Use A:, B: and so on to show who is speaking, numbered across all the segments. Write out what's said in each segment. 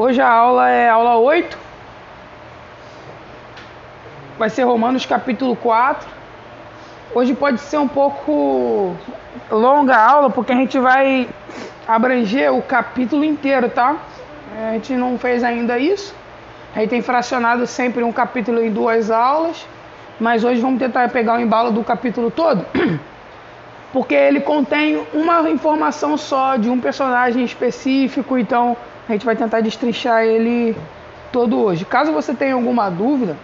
A: Hoje a aula é aula 8. Vai ser Romanos capítulo 4. Hoje pode ser um pouco longa a aula, porque a gente vai abranger o capítulo inteiro, tá? A gente não fez ainda isso. A gente tem fracionado sempre um capítulo em duas aulas, mas hoje vamos tentar pegar o embalo do capítulo todo, porque ele contém uma informação só de um personagem específico, então a gente vai tentar destrinchar ele todo hoje. Caso você tenha alguma dúvida,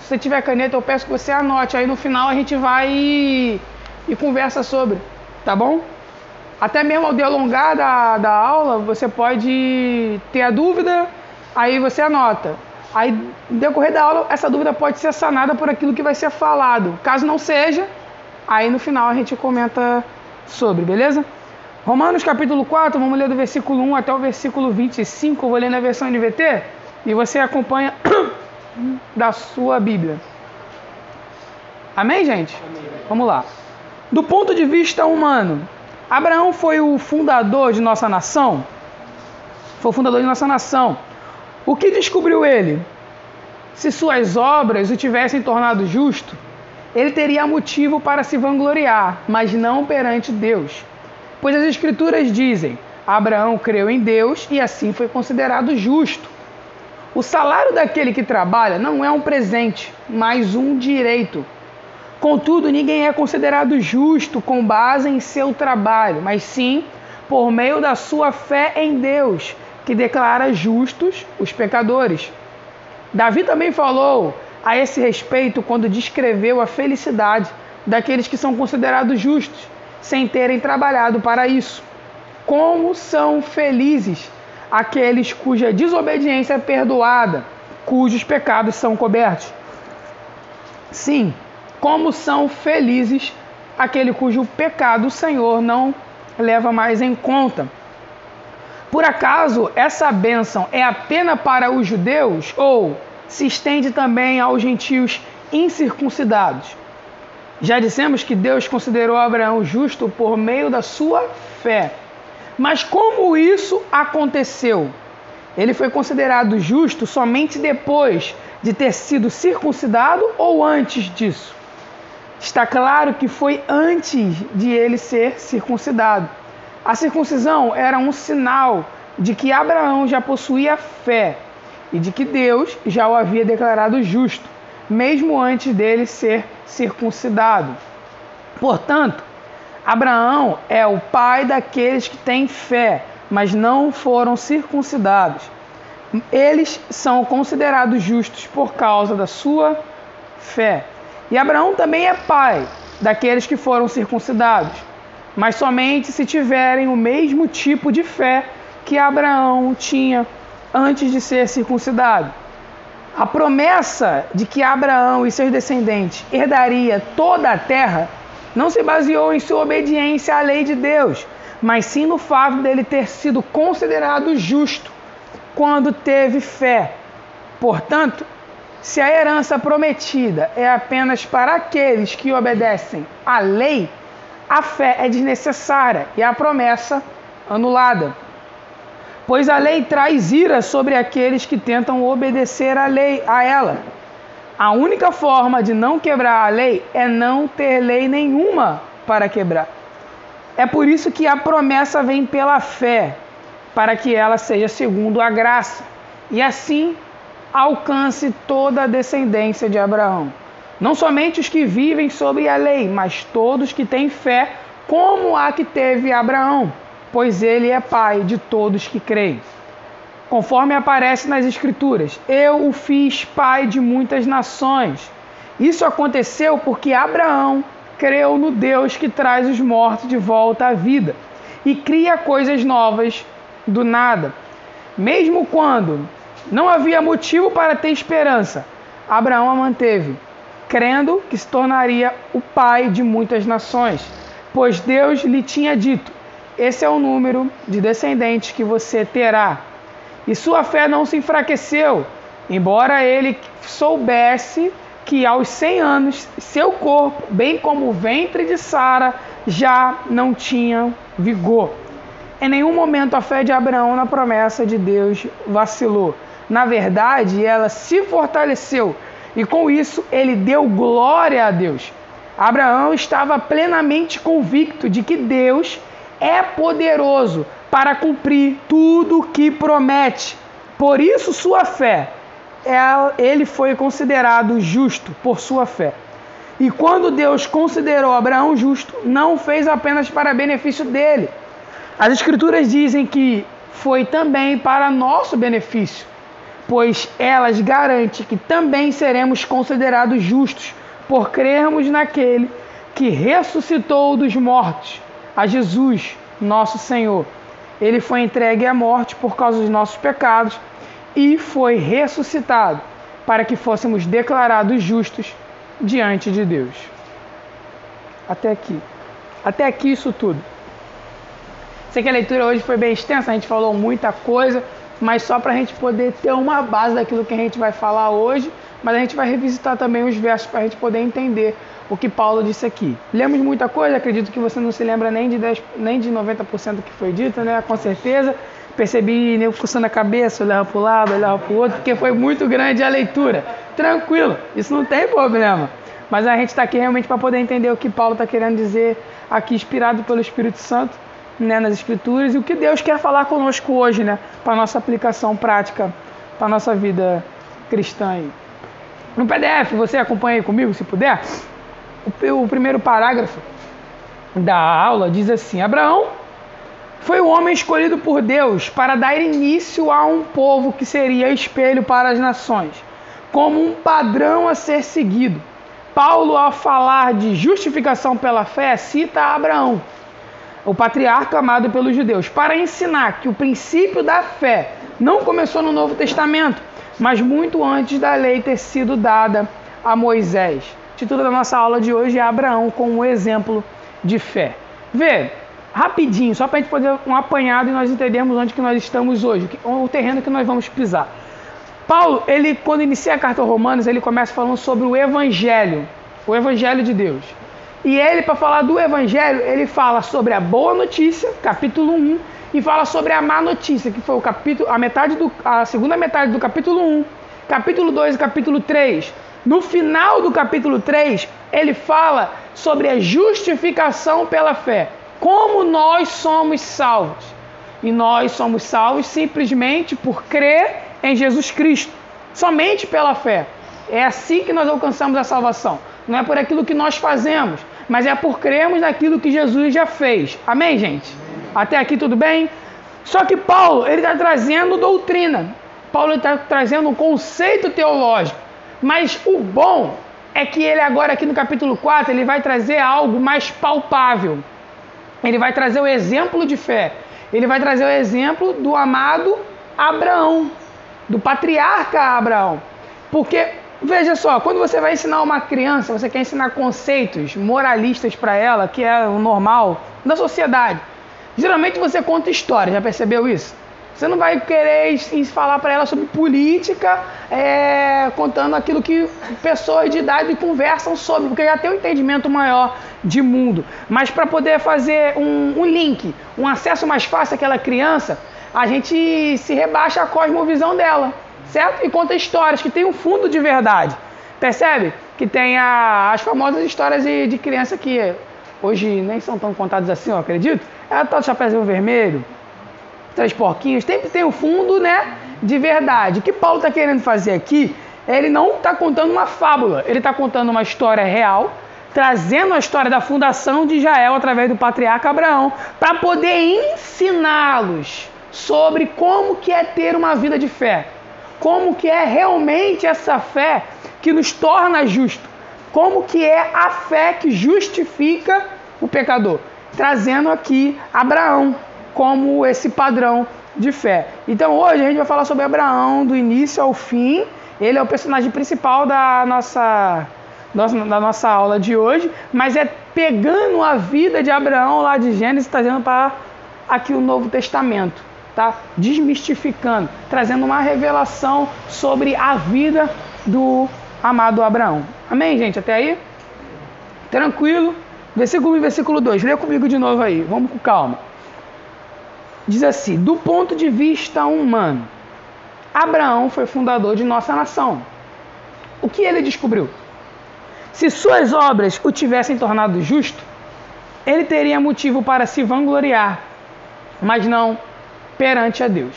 A: se você tiver caneta, eu peço que você anote. Aí no final a gente vai e, e conversa sobre, tá bom? Até mesmo ao delongar da, da aula, você pode ter a dúvida, aí você anota. Aí, no decorrer da aula, essa dúvida pode ser sanada por aquilo que vai ser falado. Caso não seja, aí no final a gente comenta sobre, beleza? Romanos capítulo 4, vamos ler do versículo 1 até o versículo 25. Eu vou ler na versão NVT e você acompanha da sua Bíblia. Amém, gente? Amém. Vamos lá. Do ponto de vista humano, Abraão foi o fundador de nossa nação? Foi o fundador de nossa nação. O que descobriu ele? Se suas obras o tivessem tornado justo, ele teria motivo para se vangloriar, mas não perante Deus Pois as Escrituras dizem: Abraão creu em Deus e assim foi considerado justo. O salário daquele que trabalha não é um presente, mas um direito. Contudo, ninguém é considerado justo com base em seu trabalho, mas sim por meio da sua fé em Deus, que declara justos os pecadores. Davi também falou a esse respeito quando descreveu a felicidade daqueles que são considerados justos sem terem trabalhado para isso. Como são felizes aqueles cuja desobediência é perdoada, cujos pecados são cobertos. Sim, como são felizes aquele cujo pecado o Senhor não leva mais em conta. Por acaso essa bênção é apenas para os judeus ou se estende também aos gentios incircuncidados? Já dissemos que Deus considerou Abraão justo por meio da sua fé. Mas como isso aconteceu? Ele foi considerado justo somente depois de ter sido circuncidado ou antes disso? Está claro que foi antes de ele ser circuncidado. A circuncisão era um sinal de que Abraão já possuía fé e de que Deus já o havia declarado justo mesmo antes dele ser circuncidado. Portanto, Abraão é o pai daqueles que têm fé, mas não foram circuncidados. Eles são considerados justos por causa da sua fé. E Abraão também é pai daqueles que foram circuncidados, mas somente se tiverem o mesmo tipo de fé que Abraão tinha antes de ser circuncidado. A promessa de que Abraão e seus descendentes herdaria toda a terra não se baseou em sua obediência à lei de Deus, mas sim no fato dele ter sido considerado justo quando teve fé. Portanto, se a herança prometida é apenas para aqueles que obedecem à lei, a fé é desnecessária e a promessa anulada pois a lei traz ira sobre aqueles que tentam obedecer a lei a ela. A única forma de não quebrar a lei é não ter lei nenhuma para quebrar. É por isso que a promessa vem pela fé, para que ela seja segundo a graça, e assim alcance toda a descendência de Abraão. Não somente os que vivem sob a lei, mas todos que têm fé, como a que teve Abraão pois ele é pai de todos que creem. Conforme aparece nas Escrituras, eu o fiz pai de muitas nações. Isso aconteceu porque Abraão creu no Deus que traz os mortos de volta à vida e cria coisas novas do nada. Mesmo quando não havia motivo para ter esperança, Abraão a manteve, crendo que se tornaria o pai de muitas nações, pois Deus lhe tinha dito: esse é o número de descendentes que você terá. E sua fé não se enfraqueceu, embora ele soubesse que aos 100 anos seu corpo, bem como o ventre de Sara, já não tinha vigor. Em nenhum momento a fé de Abraão na promessa de Deus vacilou. Na verdade, ela se fortaleceu e com isso ele deu glória a Deus. Abraão estava plenamente convicto de que Deus é poderoso para cumprir tudo o que promete. Por isso, sua fé, ele foi considerado justo por sua fé. E quando Deus considerou Abraão justo, não fez apenas para benefício dele. As Escrituras dizem que foi também para nosso benefício, pois elas garantem que também seremos considerados justos por crermos naquele que ressuscitou dos mortos, a Jesus, nosso Senhor. Ele foi entregue à morte por causa dos nossos pecados e foi ressuscitado para que fôssemos declarados justos diante de Deus. Até aqui. Até aqui isso tudo. Sei que a leitura hoje foi bem extensa, a gente falou muita coisa, mas só para a gente poder ter uma base daquilo que a gente vai falar hoje, mas a gente vai revisitar também os versos para a gente poder entender o que Paulo disse aqui. Lemos muita coisa, acredito que você não se lembra nem de, 10, nem de 90% do que foi dito, né? Com certeza. Percebi nego coçando a cabeça, olhava para o lado, olhava para o outro, porque foi muito grande a leitura. Tranquilo, isso não tem problema. Mas a gente está aqui realmente para poder entender o que Paulo está querendo dizer aqui, inspirado pelo Espírito Santo, né, nas Escrituras, e o que Deus quer falar conosco hoje, né, para nossa aplicação prática, para nossa vida cristã. No PDF, você acompanha aí comigo, se puder. O, o primeiro parágrafo da aula diz assim: Abraão foi o homem escolhido por Deus para dar início a um povo que seria espelho para as nações, como um padrão a ser seguido. Paulo, ao falar de justificação pela fé, cita Abraão, o patriarca amado pelos judeus, para ensinar que o princípio da fé não começou no Novo Testamento, mas muito antes da lei ter sido dada a Moisés. Título da nossa aula de hoje é Abraão como um exemplo de fé. Vê, rapidinho, só para a gente fazer um apanhado e nós entendermos onde que nós estamos hoje, o terreno que nós vamos pisar. Paulo, ele quando inicia a carta aos Romanos, ele começa falando sobre o evangelho, o evangelho de Deus. E ele para falar do evangelho, ele fala sobre a boa notícia, capítulo 1, e fala sobre a má notícia, que foi o capítulo, a metade do a segunda metade do capítulo 1, capítulo 2 e capítulo 3. No final do capítulo 3, ele fala sobre a justificação pela fé como nós somos salvos. E nós somos salvos simplesmente por crer em Jesus Cristo, somente pela fé. É assim que nós alcançamos a salvação. Não é por aquilo que nós fazemos, mas é por crermos naquilo que Jesus já fez. Amém, gente? Até aqui tudo bem? Só que Paulo, ele está trazendo doutrina. Paulo está trazendo um conceito teológico. Mas o bom é que ele agora aqui no capítulo 4, ele vai trazer algo mais palpável ele vai trazer o exemplo de fé. Ele vai trazer o exemplo do amado Abraão, do patriarca Abraão. Porque, veja só, quando você vai ensinar uma criança, você quer ensinar conceitos moralistas para ela, que é o normal da sociedade. Geralmente você conta história, já percebeu isso? Você não vai querer falar para ela sobre política, é, contando aquilo que pessoas de idade conversam sobre, porque já tem um entendimento maior de mundo. Mas para poder fazer um, um, link, um acesso mais fácil àquela criança, a gente se rebaixa a cosmovisão dela, certo? E conta histórias que tem um fundo de verdade. Percebe? Que tem a, as famosas histórias de, de criança que hoje nem são tão contadas assim, eu acredito. É a tal do Chapeuzinho Vermelho, três porquinhos, sempre tem o fundo, né, de verdade. O que Paulo está querendo fazer aqui, ele não está contando uma fábula, ele está contando uma história real, trazendo a história da fundação de Israel através do patriarca Abraão, para poder ensiná-los sobre como que é ter uma vida de fé, como que é realmente essa fé que nos torna justos, como que é a fé que justifica o pecador, trazendo aqui Abraão, como esse padrão de fé. Então hoje a gente vai falar sobre Abraão do início ao fim. Ele é o personagem principal da nossa, da nossa aula de hoje, mas é pegando a vida de Abraão lá de Gênesis, trazendo para aqui o Novo Testamento, tá? Desmistificando, trazendo uma revelação sobre a vida do amado Abraão. Amém, gente? Até aí? Tranquilo? Versículo 1 e versículo 2. Lê comigo de novo aí. Vamos com calma. Diz assim: do ponto de vista humano, Abraão foi fundador de nossa nação. O que ele descobriu? Se suas obras o tivessem tornado justo, ele teria motivo para se vangloriar, mas não perante a Deus.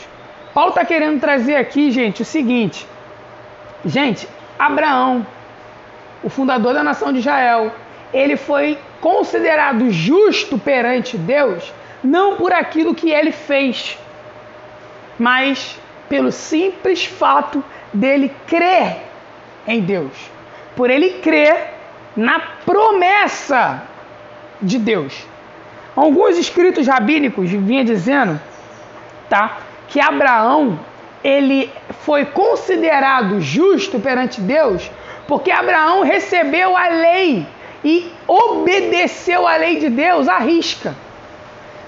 A: Paulo está querendo trazer aqui, gente, o seguinte: gente, Abraão, o fundador da nação de Israel, ele foi considerado justo perante Deus não por aquilo que ele fez, mas pelo simples fato dele crer em Deus, por ele crer na promessa de Deus. Alguns escritos rabínicos vinha dizendo, tá, que Abraão ele foi considerado justo perante Deus porque Abraão recebeu a lei e obedeceu a lei de Deus à risca.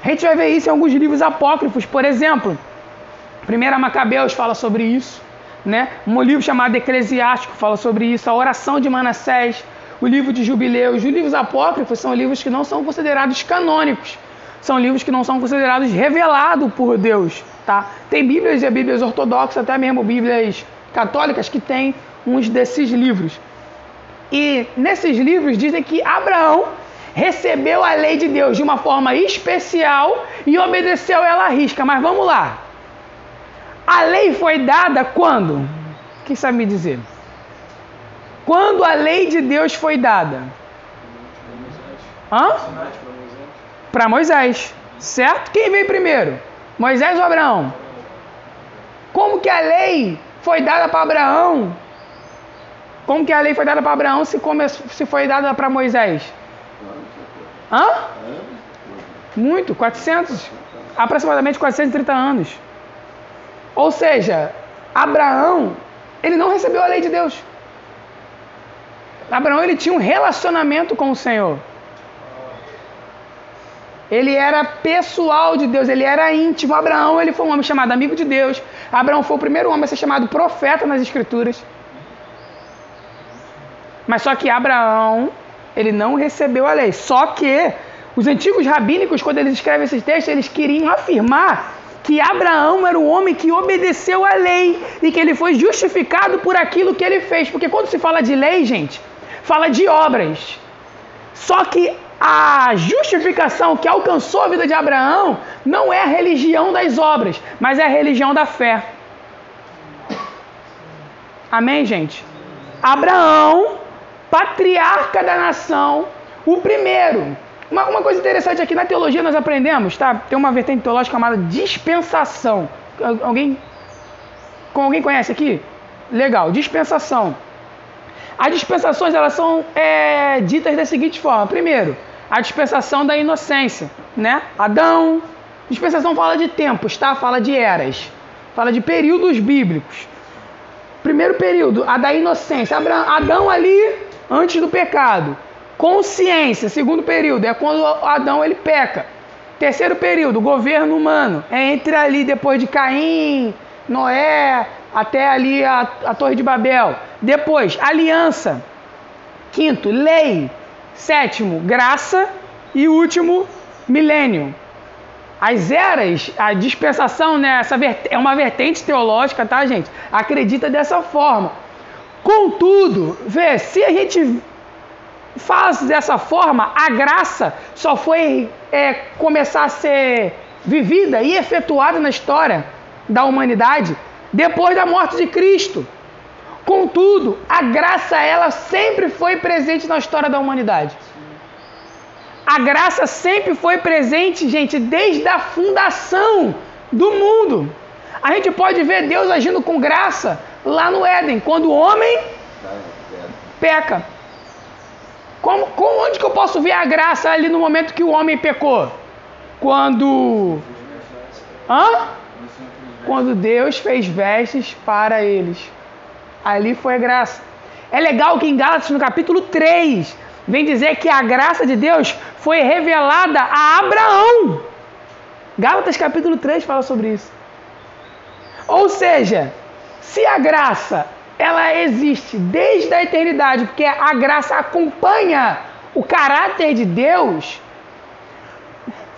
A: A gente vai ver isso em alguns livros apócrifos, por exemplo, 1 Macabeus fala sobre isso, né? Um livro chamado Eclesiástico fala sobre isso, a oração de Manassés, o livro de Jubileus, os livros apócrifos são livros que não são considerados canônicos, são livros que não são considerados revelados por Deus, tá? Tem Bíblias e Bíblias ortodoxas, até mesmo Bíblias católicas que têm uns desses livros. E nesses livros dizem que Abraão recebeu a lei de Deus de uma forma especial e obedeceu ela à risca. Mas vamos lá. A lei foi dada quando? Quem sabe me dizer? Quando a lei de Deus foi dada? Hã? Para Moisés. Certo? Quem veio primeiro? Moisés ou Abraão? Como que a lei foi dada para Abraão como que a lei foi dada para Abraão se, come, se foi dada para Moisés? Hã? Muito, 400, aproximadamente 430 anos. Ou seja, Abraão, ele não recebeu a lei de Deus. Abraão, ele tinha um relacionamento com o Senhor. Ele era pessoal de Deus, ele era íntimo. Abraão, ele foi um homem chamado amigo de Deus. Abraão foi o primeiro homem a ser chamado profeta nas Escrituras. Mas só que Abraão, ele não recebeu a lei. Só que os antigos rabínicos, quando eles escrevem esses textos, eles queriam afirmar que Abraão era um homem que obedeceu a lei e que ele foi justificado por aquilo que ele fez. Porque quando se fala de lei, gente, fala de obras. Só que a justificação que alcançou a vida de Abraão não é a religião das obras, mas é a religião da fé. Amém, gente? Abraão patriarca da nação, o primeiro. Uma, uma, coisa interessante aqui na teologia nós aprendemos, tá? Tem uma vertente teológica chamada dispensação. Alguém, com alguém conhece aqui? Legal, dispensação. As dispensações elas são é, ditas da seguinte forma: primeiro, a dispensação da inocência, né? Adão. Dispensação fala de tempos, tá? Fala de eras, fala de períodos bíblicos. Primeiro período, a da inocência. Adão ali antes do pecado. Consciência, segundo período, é quando Adão ele peca. Terceiro período, governo humano, é entre ali depois de Caim, Noé, até ali a, a Torre de Babel. Depois, aliança. Quinto, lei. Sétimo, graça. E último, milênio. As eras, a dispensação, né, essa é uma vertente teológica, tá, gente? Acredita dessa forma. Contudo, vê, se a gente faz dessa forma, a graça só foi é, começar a ser vivida e efetuada na história da humanidade depois da morte de Cristo. Contudo, a graça ela sempre foi presente na história da humanidade. A graça sempre foi presente, gente, desde a fundação do mundo. A gente pode ver Deus agindo com graça lá no Éden, quando o homem peca. Como, como, onde que eu posso ver a graça ali no momento que o homem pecou? Quando. Hã? Quando Deus fez vestes para eles. Ali foi a graça. É legal que em Gálatas, no capítulo 3, vem dizer que a graça de Deus foi revelada a Abraão. Gálatas capítulo 3 fala sobre isso. Ou seja, se a graça ela existe desde a eternidade, porque a graça acompanha o caráter de Deus,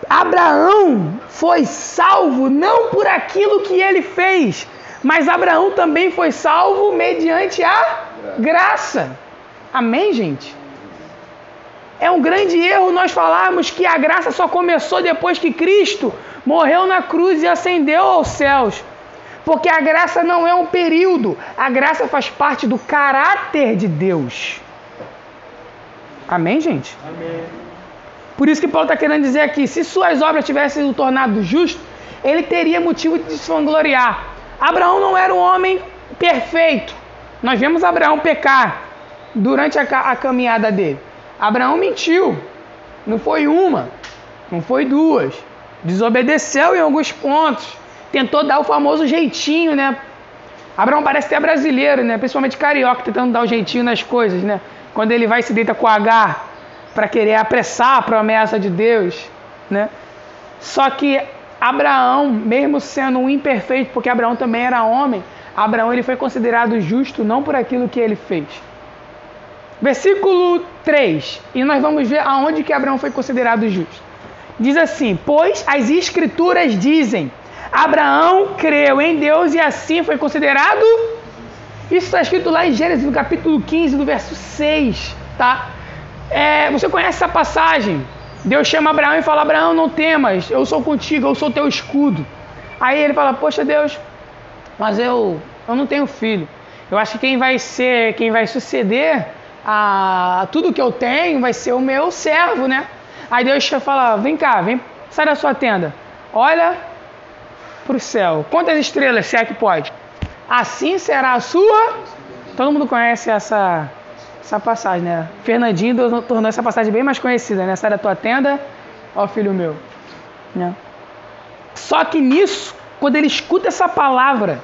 A: Abraão foi salvo não por aquilo que ele fez, mas Abraão também foi salvo mediante a graça. Amém, gente? É um grande erro nós falarmos que a graça só começou depois que Cristo morreu na cruz e ascendeu aos céus. Porque a graça não é um período, a graça faz parte do caráter de Deus. Amém, gente? Amém. Por isso que Paulo está querendo dizer aqui: se suas obras tivessem o tornado justo, ele teria motivo de se vangloriar. Abraão não era um homem perfeito. Nós vemos Abraão pecar durante a, a caminhada dele. Abraão mentiu. Não foi uma, não foi duas. Desobedeceu em alguns pontos tentou dar o famoso jeitinho, né? Abraão parece até brasileiro, né? Principalmente carioca, tentando dar o jeitinho nas coisas, né? Quando ele vai se deita com H para querer apressar a promessa de Deus, né? Só que Abraão, mesmo sendo um imperfeito, porque Abraão também era homem, Abraão ele foi considerado justo não por aquilo que ele fez. Versículo 3, e nós vamos ver aonde que Abraão foi considerado justo. Diz assim: "Pois as escrituras dizem: Abraão creu em Deus e assim foi considerado. Isso está escrito lá em Gênesis, no capítulo 15, no verso 6, tá? É, você conhece essa passagem? Deus chama Abraão e fala: Abraão, não temas, eu sou contigo, eu sou teu escudo. Aí ele fala: Poxa Deus, mas eu, eu não tenho filho. Eu acho que quem vai ser, quem vai suceder a tudo que eu tenho vai ser o meu servo, né? Aí Deus fala: Vem cá, vem, sai da sua tenda. Olha para o céu. Quantas estrelas, se é que pode? Assim será a sua. Todo mundo conhece essa, essa passagem, né? Fernandinho tornou essa passagem bem mais conhecida, né? Sai da tua tenda, ó filho meu. Né? Só que nisso, quando ele escuta essa palavra,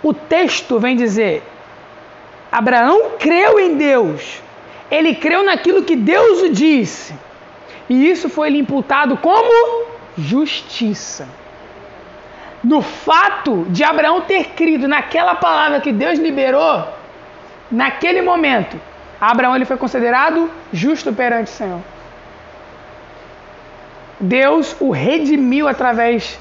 A: o texto vem dizer: Abraão creu em Deus, ele creu naquilo que Deus o disse, e isso foi lhe imputado como justiça no fato de Abraão ter crido naquela palavra que Deus liberou, naquele momento, Abraão ele foi considerado justo perante o Senhor. Deus o redimiu através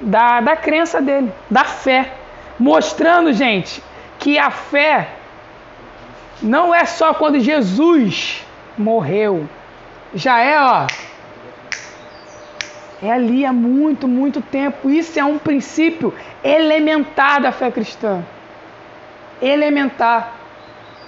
A: da, da crença dele, da fé, mostrando, gente, que a fé não é só quando Jesus morreu, já é, ó, é ali há muito, muito tempo. Isso é um princípio elementar da fé cristã. Elementar.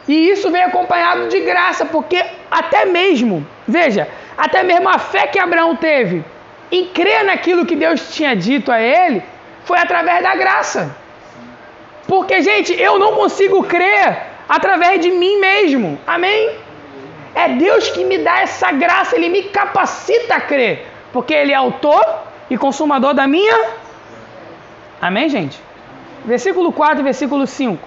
A: E isso vem acompanhado de graça, porque até mesmo, veja, até mesmo a fé que Abraão teve em crer naquilo que Deus tinha dito a ele, foi através da graça. Porque, gente, eu não consigo crer através de mim mesmo. Amém? É Deus que me dá essa graça, Ele me capacita a crer porque ele é autor e consumador da minha. Amém, gente? Versículo 4 e versículo 5.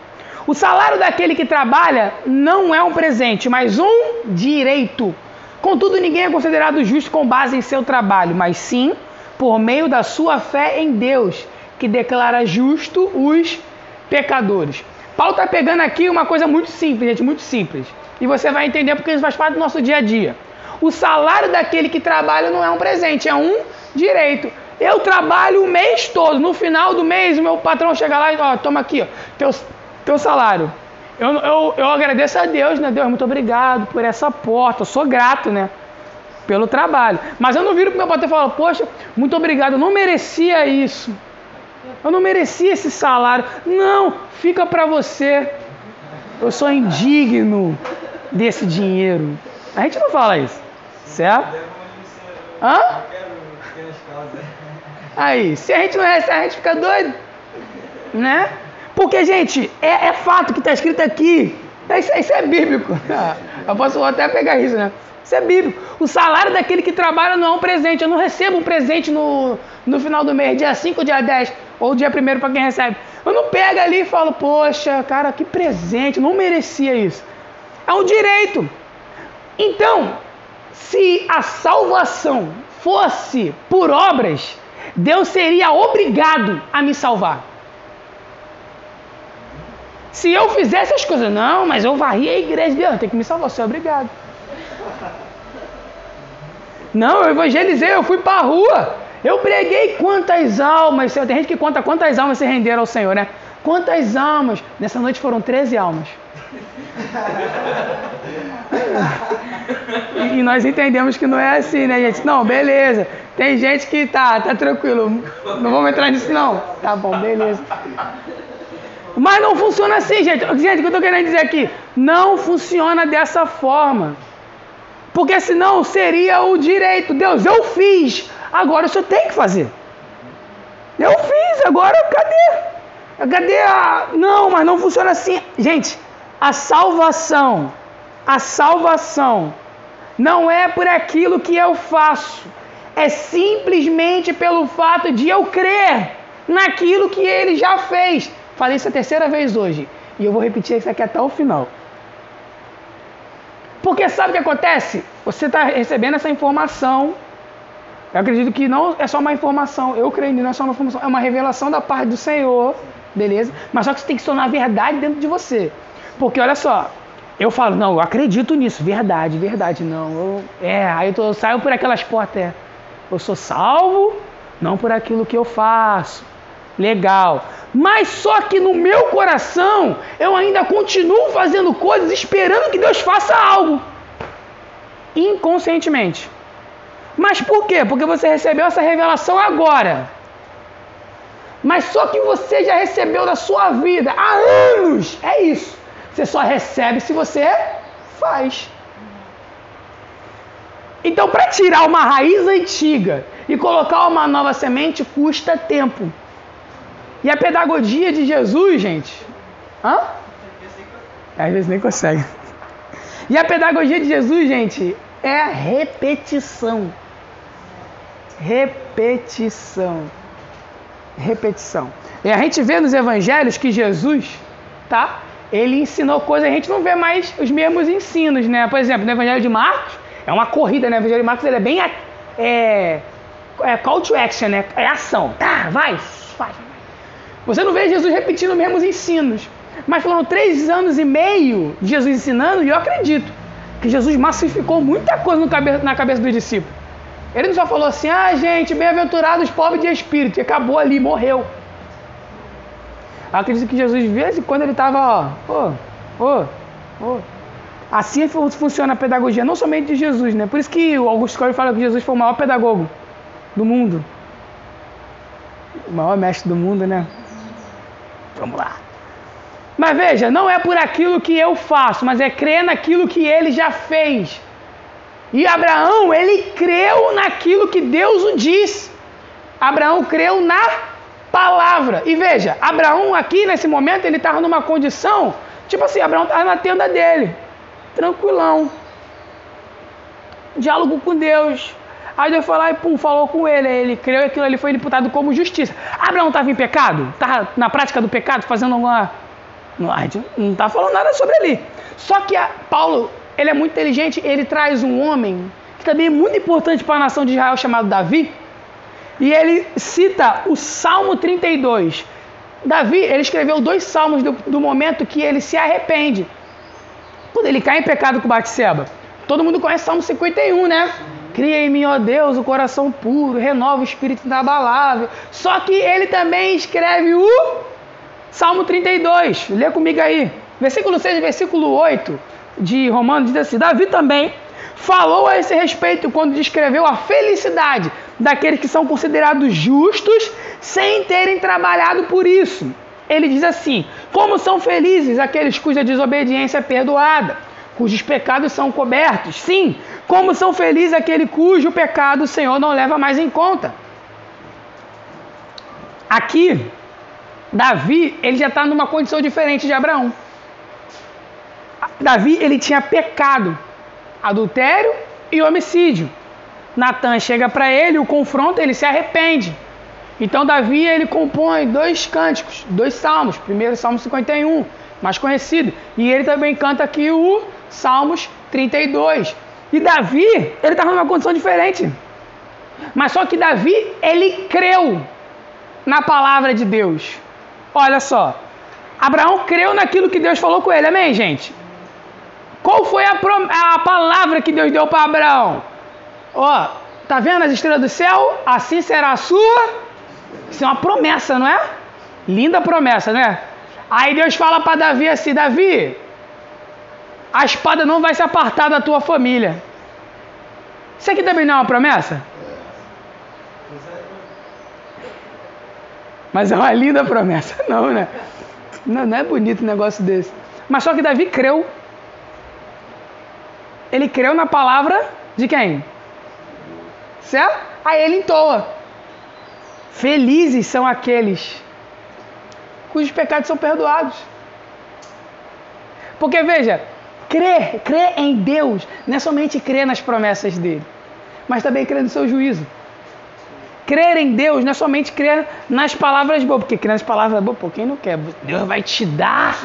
A: O salário daquele que trabalha não é um presente, mas um direito. Contudo, ninguém é considerado justo com base em seu trabalho, mas sim por meio da sua fé em Deus, que declara justo os pecadores. Paulo está pegando aqui uma coisa muito simples, gente, muito simples. E você vai entender porque isso faz parte do nosso dia a dia. O salário daquele que trabalha não é um presente, é um direito. Eu trabalho o mês todo. No final do mês, o meu patrão chega lá e ó, toma aqui, ó, teu, teu salário. Eu, eu, eu agradeço a Deus, né? Deus, muito obrigado por essa porta. Eu sou grato, né? Pelo trabalho. Mas eu não viro pro meu patrão e falo, poxa, muito obrigado, eu não merecia isso. Eu não merecia esse salário. Não, fica para você. Eu sou indigno desse dinheiro. A gente não fala isso. Certo? Hã? Aí, se a gente não recebe, a gente fica doido. Né? Porque, gente, é, é fato que está escrito aqui. Isso, isso é bíblico. Eu posso até pegar isso, né? Isso é bíblico. O salário daquele que trabalha não é um presente. Eu não recebo um presente no, no final do mês, dia 5 ou dia 10, ou dia 1 para quem recebe. Eu não pego ali e falo, poxa, cara, que presente, não merecia isso. É um direito. Então, se a salvação fosse por obras, Deus seria obrigado a me salvar. Se eu fizesse as coisas, não, mas eu varri a igreja, Deus tem que me salvar, você é obrigado. Não, eu evangelizei, eu fui para a rua. Eu preguei quantas almas. Tem gente que conta quantas almas se renderam ao Senhor, né? Quantas almas? Nessa noite foram 13 almas. E nós entendemos que não é assim, né, gente? Não, beleza. Tem gente que tá, tá tranquilo. Não vamos entrar nisso, não. Tá bom, beleza. Mas não funciona assim, gente. Gente, o que eu estou querendo dizer aqui? Não funciona dessa forma. Porque senão seria o direito. Deus, eu fiz. Agora o senhor tem que fazer. Eu fiz, agora cadê? Cadê a. Não, mas não funciona assim. Gente, a salvação, a salvação não é por aquilo que eu faço, é simplesmente pelo fato de eu crer naquilo que ele já fez. Falei isso a terceira vez hoje e eu vou repetir isso aqui até o final. Porque sabe o que acontece? Você está recebendo essa informação. Eu acredito que não é só uma informação. Eu creio que não é só uma informação. É uma revelação da parte do Senhor. Beleza? Mas só que isso tem que se tornar verdade dentro de você. Porque olha só, eu falo, não, eu acredito nisso, verdade, verdade, não. Eu, é, aí eu, tô, eu saio por aquelas portas. É, eu sou salvo, não por aquilo que eu faço. Legal. Mas só que no meu coração eu ainda continuo fazendo coisas esperando que Deus faça algo. Inconscientemente. Mas por quê? Porque você recebeu essa revelação agora. Mas só que você já recebeu da sua vida há anos. É isso. Você só recebe se você faz. Então, para tirar uma raiz antiga e colocar uma nova semente, custa tempo. E a pedagogia de Jesus, gente. Hã? Às vezes nem consegue. E a pedagogia de Jesus, gente, é repetição. Repetição. Repetição. E a gente vê nos evangelhos que Jesus, tá? Ele ensinou coisas, a gente não vê mais os mesmos ensinos, né? Por exemplo, no Evangelho de Marcos, é uma corrida, né? O Evangelho de Marcos ele é bem é, é call to action, né? É ação. Tá, vai, faz. Você não vê Jesus repetindo os mesmos ensinos. Mas foram três anos e meio de Jesus ensinando, e eu acredito que Jesus massificou muita coisa na cabeça dos discípulos. Ele não só falou assim, ah, gente, bem-aventurados pobres de espírito, e acabou ali, morreu. Acredito que Jesus, de vez em quando, ele estava, ó, ó, ó, Assim funciona a pedagogia, não somente de Jesus, né? Por isso que o Augusto Corey fala que Jesus foi o maior pedagogo do mundo. O maior mestre do mundo, né? Vamos lá. Mas veja, não é por aquilo que eu faço, mas é crer naquilo que ele já fez. E Abraão, ele creu naquilo que Deus o disse. Abraão creu na palavra. E veja, Abraão aqui nesse momento ele estava numa condição, tipo assim, Abraão estava na tenda dele, tranquilão, diálogo com Deus. Aí Deus foi lá e pum, falou com ele. Ele creu que aquilo ali foi imputado como justiça. Abraão estava em pecado? Estava na prática do pecado, fazendo alguma. Não, está falando nada sobre ali. Só que Paulo, ele é muito inteligente, ele traz um homem que também é muito importante para a nação de Israel, chamado Davi e ele cita o Salmo 32. Davi, ele escreveu dois salmos do, do momento que ele se arrepende. Quando ele cai em pecado com Batseba. Todo mundo conhece Salmo 51, né? Cria em mim, ó Deus, o coração puro, renova o espírito inabalável. Só que ele também escreve o Salmo 32. Lê comigo aí. Versículo 6 e versículo 8 de Romanos diz assim: Davi também falou a esse respeito quando descreveu a felicidade daqueles que são considerados justos sem terem trabalhado por isso. Ele diz assim: Como são felizes aqueles cuja desobediência é perdoada, cujos pecados são cobertos. Sim, como são felizes aquele cujo pecado o Senhor não leva mais em conta. Aqui, Davi, ele já está numa condição diferente de Abraão. Davi, ele tinha pecado adultério e homicídio. Natan chega para ele, o confronta, ele se arrepende. Então Davi ele compõe dois cânticos, dois salmos. Primeiro Salmo 51, mais conhecido, e ele também canta aqui o Salmos 32. E Davi, ele estava numa condição diferente. Mas só que Davi, ele creu na palavra de Deus. Olha só. Abraão creu naquilo que Deus falou com ele. Amém, gente? Qual foi a, a palavra que Deus deu para Abraão? Ó, tá vendo as estrelas do céu? Assim será a sua. Isso é uma promessa, não é? Linda promessa, né? Aí Deus fala para Davi assim: Davi, a espada não vai se apartar da tua família. Isso aqui também não é uma promessa? Mas é uma linda promessa, não, né? Não, não é bonito um negócio desse. Mas só que Davi creu. Ele creu na palavra de quem? Certo? Aí ele entoa. Felizes são aqueles cujos pecados são perdoados. Porque veja, crer, crer em Deus não é somente crer nas promessas dele, mas também crer no seu juízo. Crer em Deus não é somente crer nas palavras boas, porque crer nas palavras boas, pô, quem não quer? Deus vai te dar.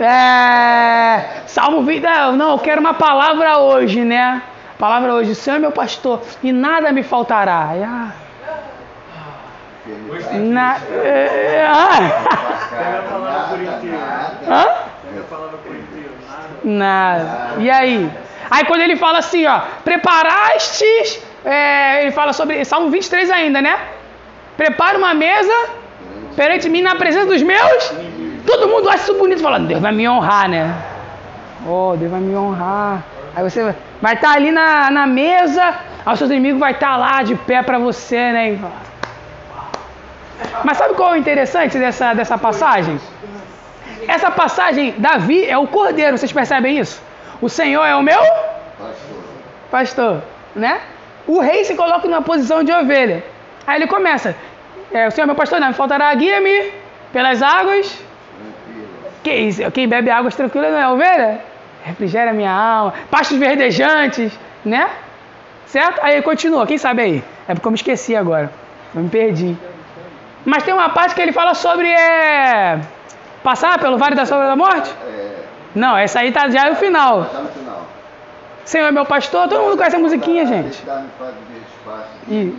A: É, Salmo 20, não, eu quero uma palavra hoje, né? Palavra hoje, o Senhor é meu pastor e nada me faltará. Ah, na, é, é, ah. Nada. E aí? Aí quando ele fala assim, ó, preparastes, é, ele fala sobre Salmo 23 ainda, né? Prepara uma mesa perante mim na presença dos meus. Todo mundo acha isso bonito, fala, Deus vai me honrar, né? Oh, Deus vai me honrar. Aí você vai estar ali na, na mesa, aí os seus inimigos vai estar lá de pé para você, né? E fala, mas sabe qual é o interessante dessa, dessa passagem? Essa passagem, Davi é o cordeiro, vocês percebem isso? O Senhor é o meu pastor, pastor né? O rei se coloca numa posição de ovelha. Aí ele começa: é, O Senhor é meu pastor, não me faltará, guia-me pelas águas. Quem, quem bebe águas tranquilas não é ovelha? Refrigera minha alma. Pastos verdejantes, né? Certo? Aí continua, quem sabe aí? É porque eu me esqueci agora. Eu me perdi. Mas tem uma parte que ele fala sobre é, passar pelo vale da sombra da morte? É. Não, essa aí tá já no final. Senhor é meu pastor, todo mundo conhece a musiquinha, gente. E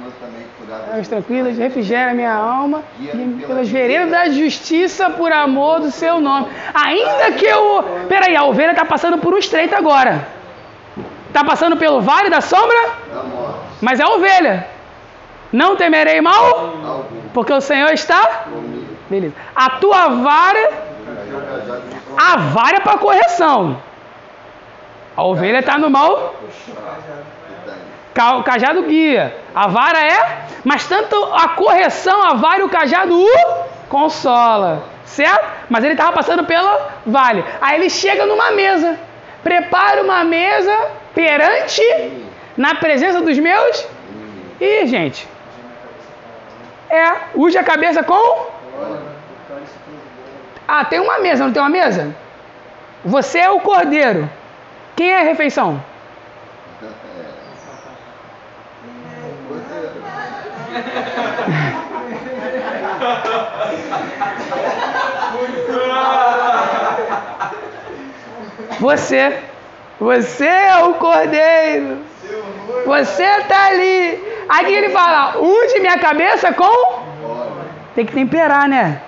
A: águas tranquilas, refrigera minha alma e pelas veredas da justiça por amor do seu nome. Ainda que eu. Peraí, a ovelha está passando por um estreito agora. Está passando pelo vale da sombra? Mas é a ovelha. Não temerei mal, porque o Senhor está. Beleza. A tua vara, a vara é para correção. A ovelha está no mal. O cajado guia. A vara é, mas tanto a correção, a vara e o cajado o consola. Certo? Mas ele estava passando pelo vale. Aí ele chega numa mesa. Prepara uma mesa perante, na presença dos meus. E, gente, é, use a cabeça com. Ah, tem uma mesa, não tem uma mesa? Você é o cordeiro. Quem é a refeição? Você. Você é o cordeiro. Você está ali. Aqui ele fala: unge minha cabeça com. Tem que temperar, né?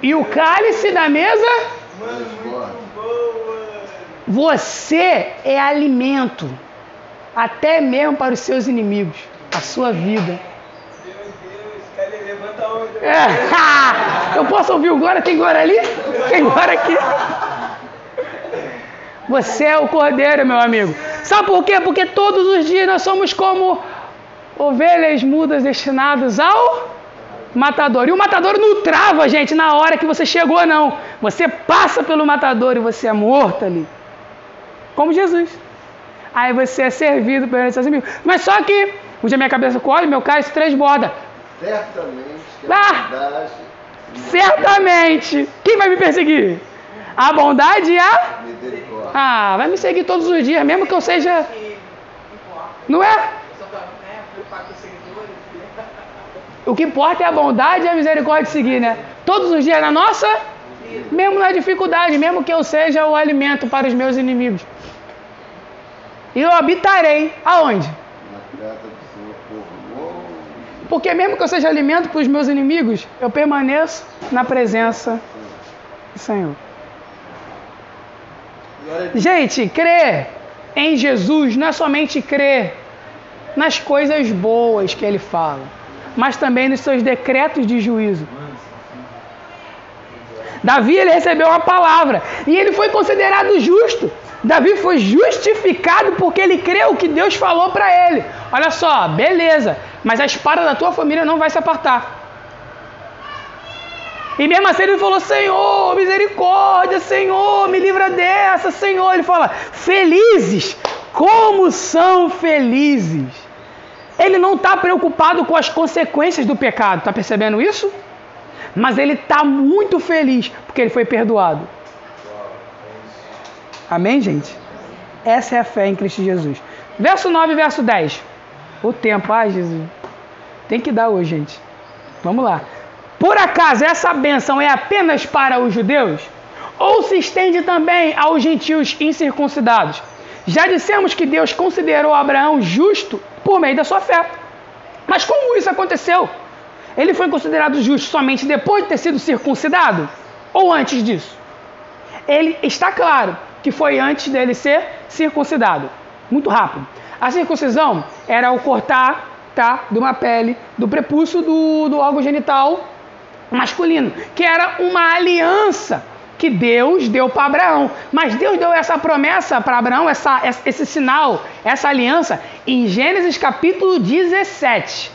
A: E o cálice da mesa. Você é alimento, até mesmo para os seus inimigos, a sua vida. É. Eu posso ouvir o Glória? Tem Glória ali? Tem Glória aqui? Você é o cordeiro, meu amigo. Sabe por quê? Porque todos os dias nós somos como ovelhas mudas destinadas ao matador. E o matador não trava, gente, na hora que você chegou, não. Você passa pelo matador e você é morto ali. Como Jesus. Aí você é servido pelos seus amigos. Mas só que, onde a minha cabeça colhe, meu cálice transborda. Certamente. Ah, certamente. Quem vai me perseguir? A bondade e a ah, vai me seguir todos os dias, mesmo que eu seja. Não é? O que importa é a bondade e a misericórdia de seguir, né? Todos os dias na nossa, mesmo na dificuldade, mesmo que eu seja o alimento para os meus inimigos. E eu habitarei aonde? Porque mesmo que eu seja alimento para os meus inimigos, eu permaneço na presença do Senhor. Gente, crer em Jesus não é somente crer nas coisas boas que ele fala, mas também nos seus decretos de juízo. Davi ele recebeu uma palavra e ele foi considerado justo. Davi foi justificado porque ele creu que Deus falou para ele. Olha só, beleza, mas a espada da tua família não vai se apartar. E mesmo assim ele falou: Senhor, misericórdia, Senhor, me livra dessa, Senhor. Ele fala: Felizes, como são felizes. Ele não está preocupado com as consequências do pecado, está percebendo isso? Mas ele está muito feliz porque ele foi perdoado. Amém, gente? Essa é a fé em Cristo Jesus. Verso 9 e verso 10. O tempo, ai Jesus. Tem que dar hoje, gente. Vamos lá. Por acaso essa bênção é apenas para os judeus? Ou se estende também aos gentios incircuncidados? Já dissemos que Deus considerou Abraão justo por meio da sua fé. Mas como isso aconteceu? Ele foi considerado justo somente depois de ter sido circuncidado? Ou antes disso? Ele está claro que foi antes dele ser circuncidado. Muito rápido. A circuncisão era o cortar tá, de uma pele do prepúcio do, do órgão genital masculino, que era uma aliança que Deus deu para Abraão. Mas Deus deu essa promessa para Abraão, essa, esse sinal, essa aliança, em Gênesis capítulo 17.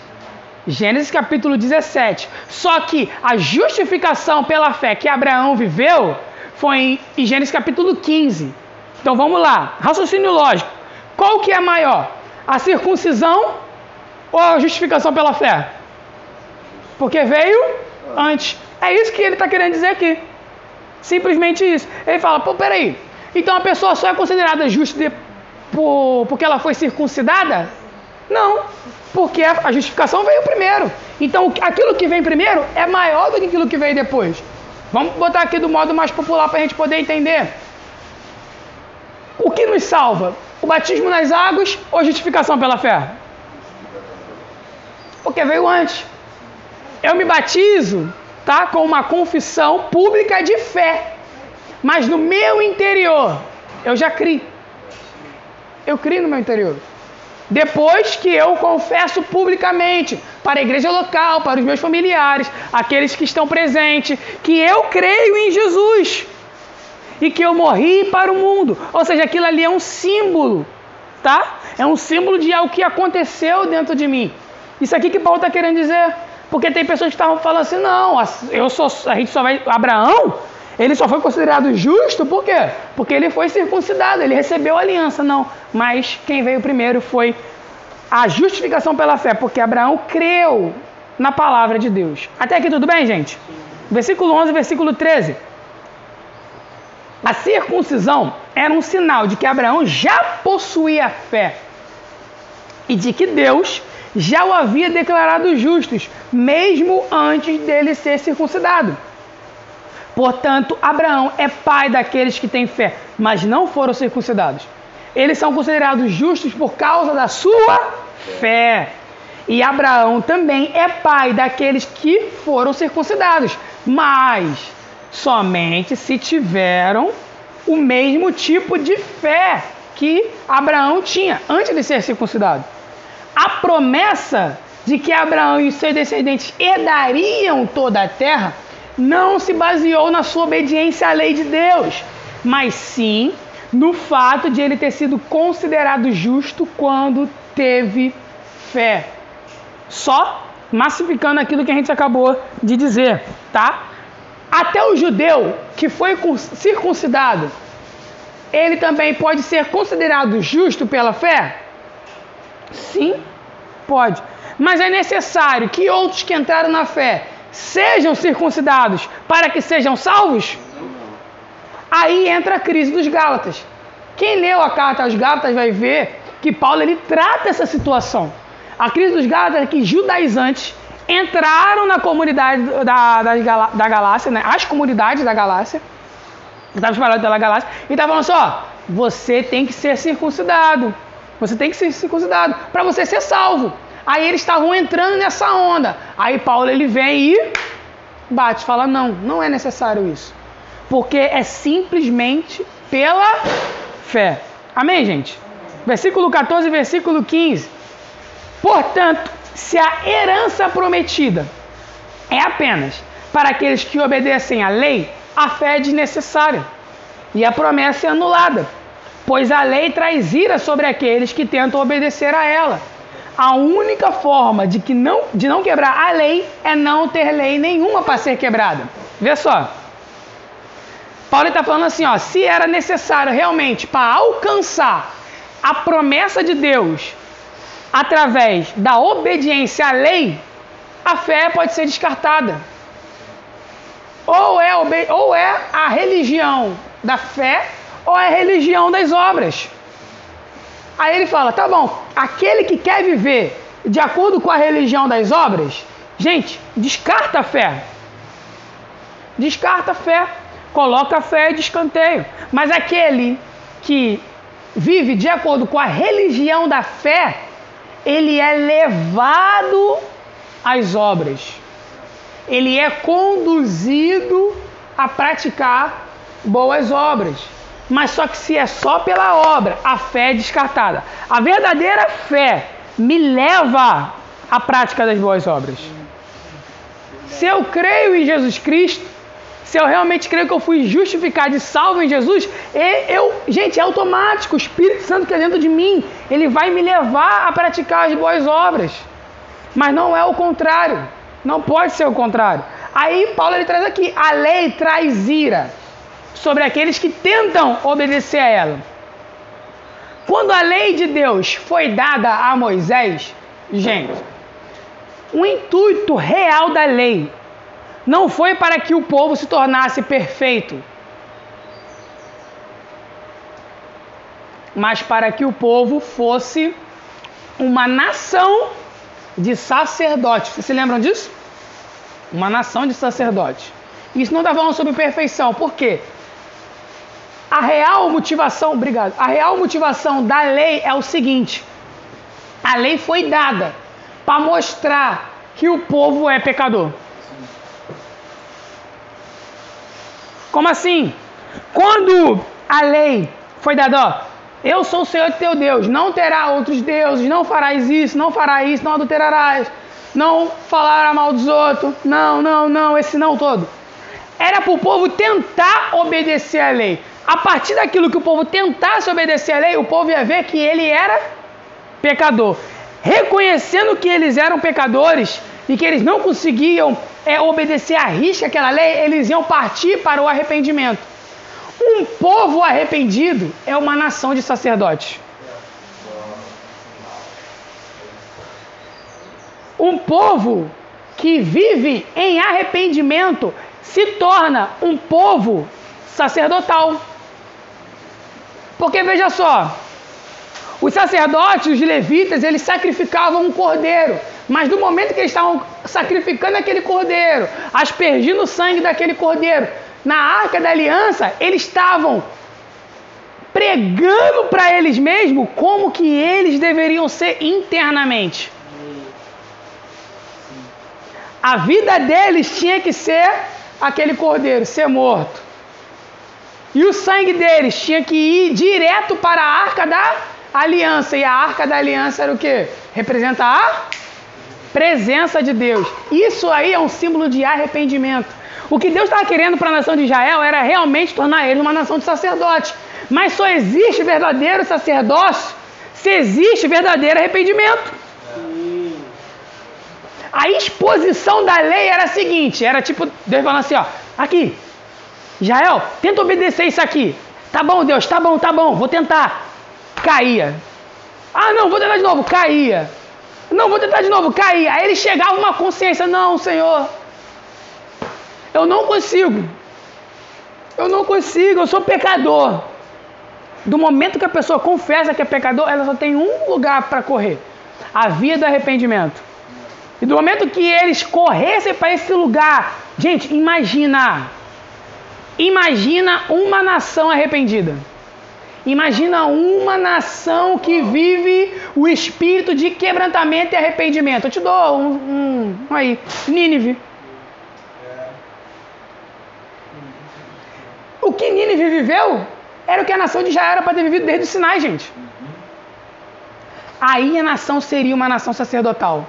A: Gênesis capítulo 17. Só que a justificação pela fé que Abraão viveu foi em Gênesis capítulo 15. Então vamos lá, raciocínio lógico. Qual que é maior? A circuncisão ou a justificação pela fé? Porque veio antes. É isso que ele está querendo dizer aqui. Simplesmente isso. Ele fala, pô, peraí. Então a pessoa só é considerada justa de, por, porque ela foi circuncidada? Não, porque a, justificação veio primeiro. Então aquilo que vem primeiro é maior do que aquilo que veio depois. Vamos botar aqui do modo mais popular para a gente poder entender. O que nos salva? O batismo nas águas ou justificação pela fé? Porque veio antes. Eu me batizo, tá? Com uma confissão pública de fé. Mas no meu interior, eu já criei. Eu criei no meu interior. Depois que eu confesso publicamente para a igreja local, para os meus familiares, aqueles que estão presentes, que eu creio em Jesus e que eu morri para o mundo. Ou seja, aquilo ali é um símbolo, tá? É um símbolo de algo que aconteceu dentro de mim. Isso aqui que Paulo está querendo dizer. Porque tem pessoas que estavam falando assim, não, eu sou, a gente só vai. Abraão, ele só foi considerado justo por quê? Porque ele foi circuncidado, ele recebeu a aliança. Não. Mas quem veio primeiro foi a justificação pela fé, porque Abraão creu na palavra de Deus. Até aqui tudo bem, gente? Versículo 11, versículo 13. A circuncisão era um sinal de que Abraão já possuía fé e de que Deus já o havia declarado justos, mesmo antes dele ser circuncidado. Portanto, Abraão é pai daqueles que têm fé, mas não foram circuncidados. Eles são considerados justos por causa da sua fé. E Abraão também é pai daqueles que foram circuncidados, mas somente se tiveram o mesmo tipo de fé que Abraão tinha antes de ser circuncidado a promessa de que Abraão e seus descendentes herdariam toda a terra não se baseou na sua obediência à lei de Deus, mas sim no fato de ele ter sido considerado justo quando teve fé. Só massificando aquilo que a gente acabou de dizer, tá? Até o judeu que foi circuncidado, ele também pode ser considerado justo pela fé? Sim, pode. Mas é necessário que outros que entraram na fé sejam circuncidados para que sejam salvos? Aí entra a crise dos Gálatas. Quem leu a carta aos Gálatas vai ver que Paulo ele trata essa situação. A crise dos Gálatas é que judaizantes entraram na comunidade da, da, da Galácia, né? as comunidades da Galácia, estavam espalhadas pela Galácia, e estavam falando assim: ó, você tem que ser circuncidado. Você tem que ser circuncidado para você ser salvo. Aí eles estavam entrando nessa onda. Aí Paulo ele vem e bate, fala: "Não, não é necessário isso". Porque é simplesmente pela fé. Amém, gente? Versículo 14, versículo 15. Portanto, se a herança prometida é apenas para aqueles que obedecem à lei, a fé é desnecessária e a promessa é anulada, pois a lei traz ira sobre aqueles que tentam obedecer a ela. A única forma de, que não, de não quebrar a lei é não ter lei nenhuma para ser quebrada. Vê só. Paulo está falando assim, ó, se era necessário realmente para alcançar a promessa de Deus através da obediência à lei, a fé pode ser descartada. Ou é, ou é a religião da fé, ou é a religião das obras. Aí ele fala: tá bom, aquele que quer viver de acordo com a religião das obras, gente, descarta a fé. Descarta a fé. Coloca a fé de escanteio. Mas aquele que vive de acordo com a religião da fé, ele é levado às obras. Ele é conduzido a praticar boas obras. Mas só que se é só pela obra, a fé é descartada. A verdadeira fé me leva à prática das boas obras. Se eu creio em Jesus Cristo, se eu realmente creio que eu fui justificado e salvo em Jesus, eu, gente, é automático. O Espírito Santo que é dentro de mim, ele vai me levar a praticar as boas obras. Mas não é o contrário. Não pode ser o contrário. Aí Paulo ele traz aqui: a lei traz ira sobre aqueles que tentam obedecer a ela. Quando a lei de Deus foi dada a Moisés, gente, o intuito real da lei não foi para que o povo se tornasse perfeito, mas para que o povo fosse uma nação de sacerdotes. Vocês se lembram disso? Uma nação de sacerdotes. Isso não está falando sobre perfeição, por quê? A real motivação, obrigado. A real motivação da lei é o seguinte: a lei foi dada para mostrar que o povo é pecador. Como assim? Quando a lei foi dada, ó, eu sou o Senhor teu Deus, não terá outros deuses, não farás isso, não farás isso, não adulterarás, não falará mal dos outros, não, não, não, esse não todo. Era para o povo tentar obedecer a lei a partir daquilo que o povo tentasse obedecer a lei, o povo ia ver que ele era pecador. Reconhecendo que eles eram pecadores e que eles não conseguiam é, obedecer a risca aquela lei, eles iam partir para o arrependimento. Um povo arrependido é uma nação de sacerdotes. Um povo que vive em arrependimento se torna um povo sacerdotal. Porque veja só, os sacerdotes, os levitas, eles sacrificavam um cordeiro. Mas no momento que eles estavam sacrificando aquele cordeiro, aspergindo o sangue daquele cordeiro, na arca da aliança, eles estavam pregando para eles mesmos como que eles deveriam ser internamente. A vida deles tinha que ser aquele cordeiro, ser morto. E o sangue deles tinha que ir direto para a arca da aliança. E a arca da aliança era o que? Representa a presença de Deus. Isso aí é um símbolo de arrependimento. O que Deus estava querendo para a nação de Israel era realmente tornar eles uma nação de sacerdotes. Mas só existe verdadeiro sacerdócio se existe verdadeiro arrependimento. A exposição da lei era a seguinte: era tipo Deus falando assim, ó, aqui, Israel, tenta obedecer isso aqui. Tá bom, Deus, tá bom, tá bom, vou tentar. Caía. Ah, não, vou tentar de novo. Caía. Não, vou tentar de novo. Caía. Aí ele chegava uma consciência: Não, Senhor, eu não consigo. Eu não consigo, eu sou pecador. Do momento que a pessoa confessa que é pecador, ela só tem um lugar para correr: a via do arrependimento. E do momento que eles corressem para esse lugar, gente, imagina Imagina uma nação arrependida. Imagina uma nação que vive o espírito de quebrantamento e arrependimento. Eu te dou um, um, aí, Nínive. O que Nínive viveu era o que a nação de Israel era para ter vivido desde o Sinai, gente. aí a nação seria uma nação sacerdotal.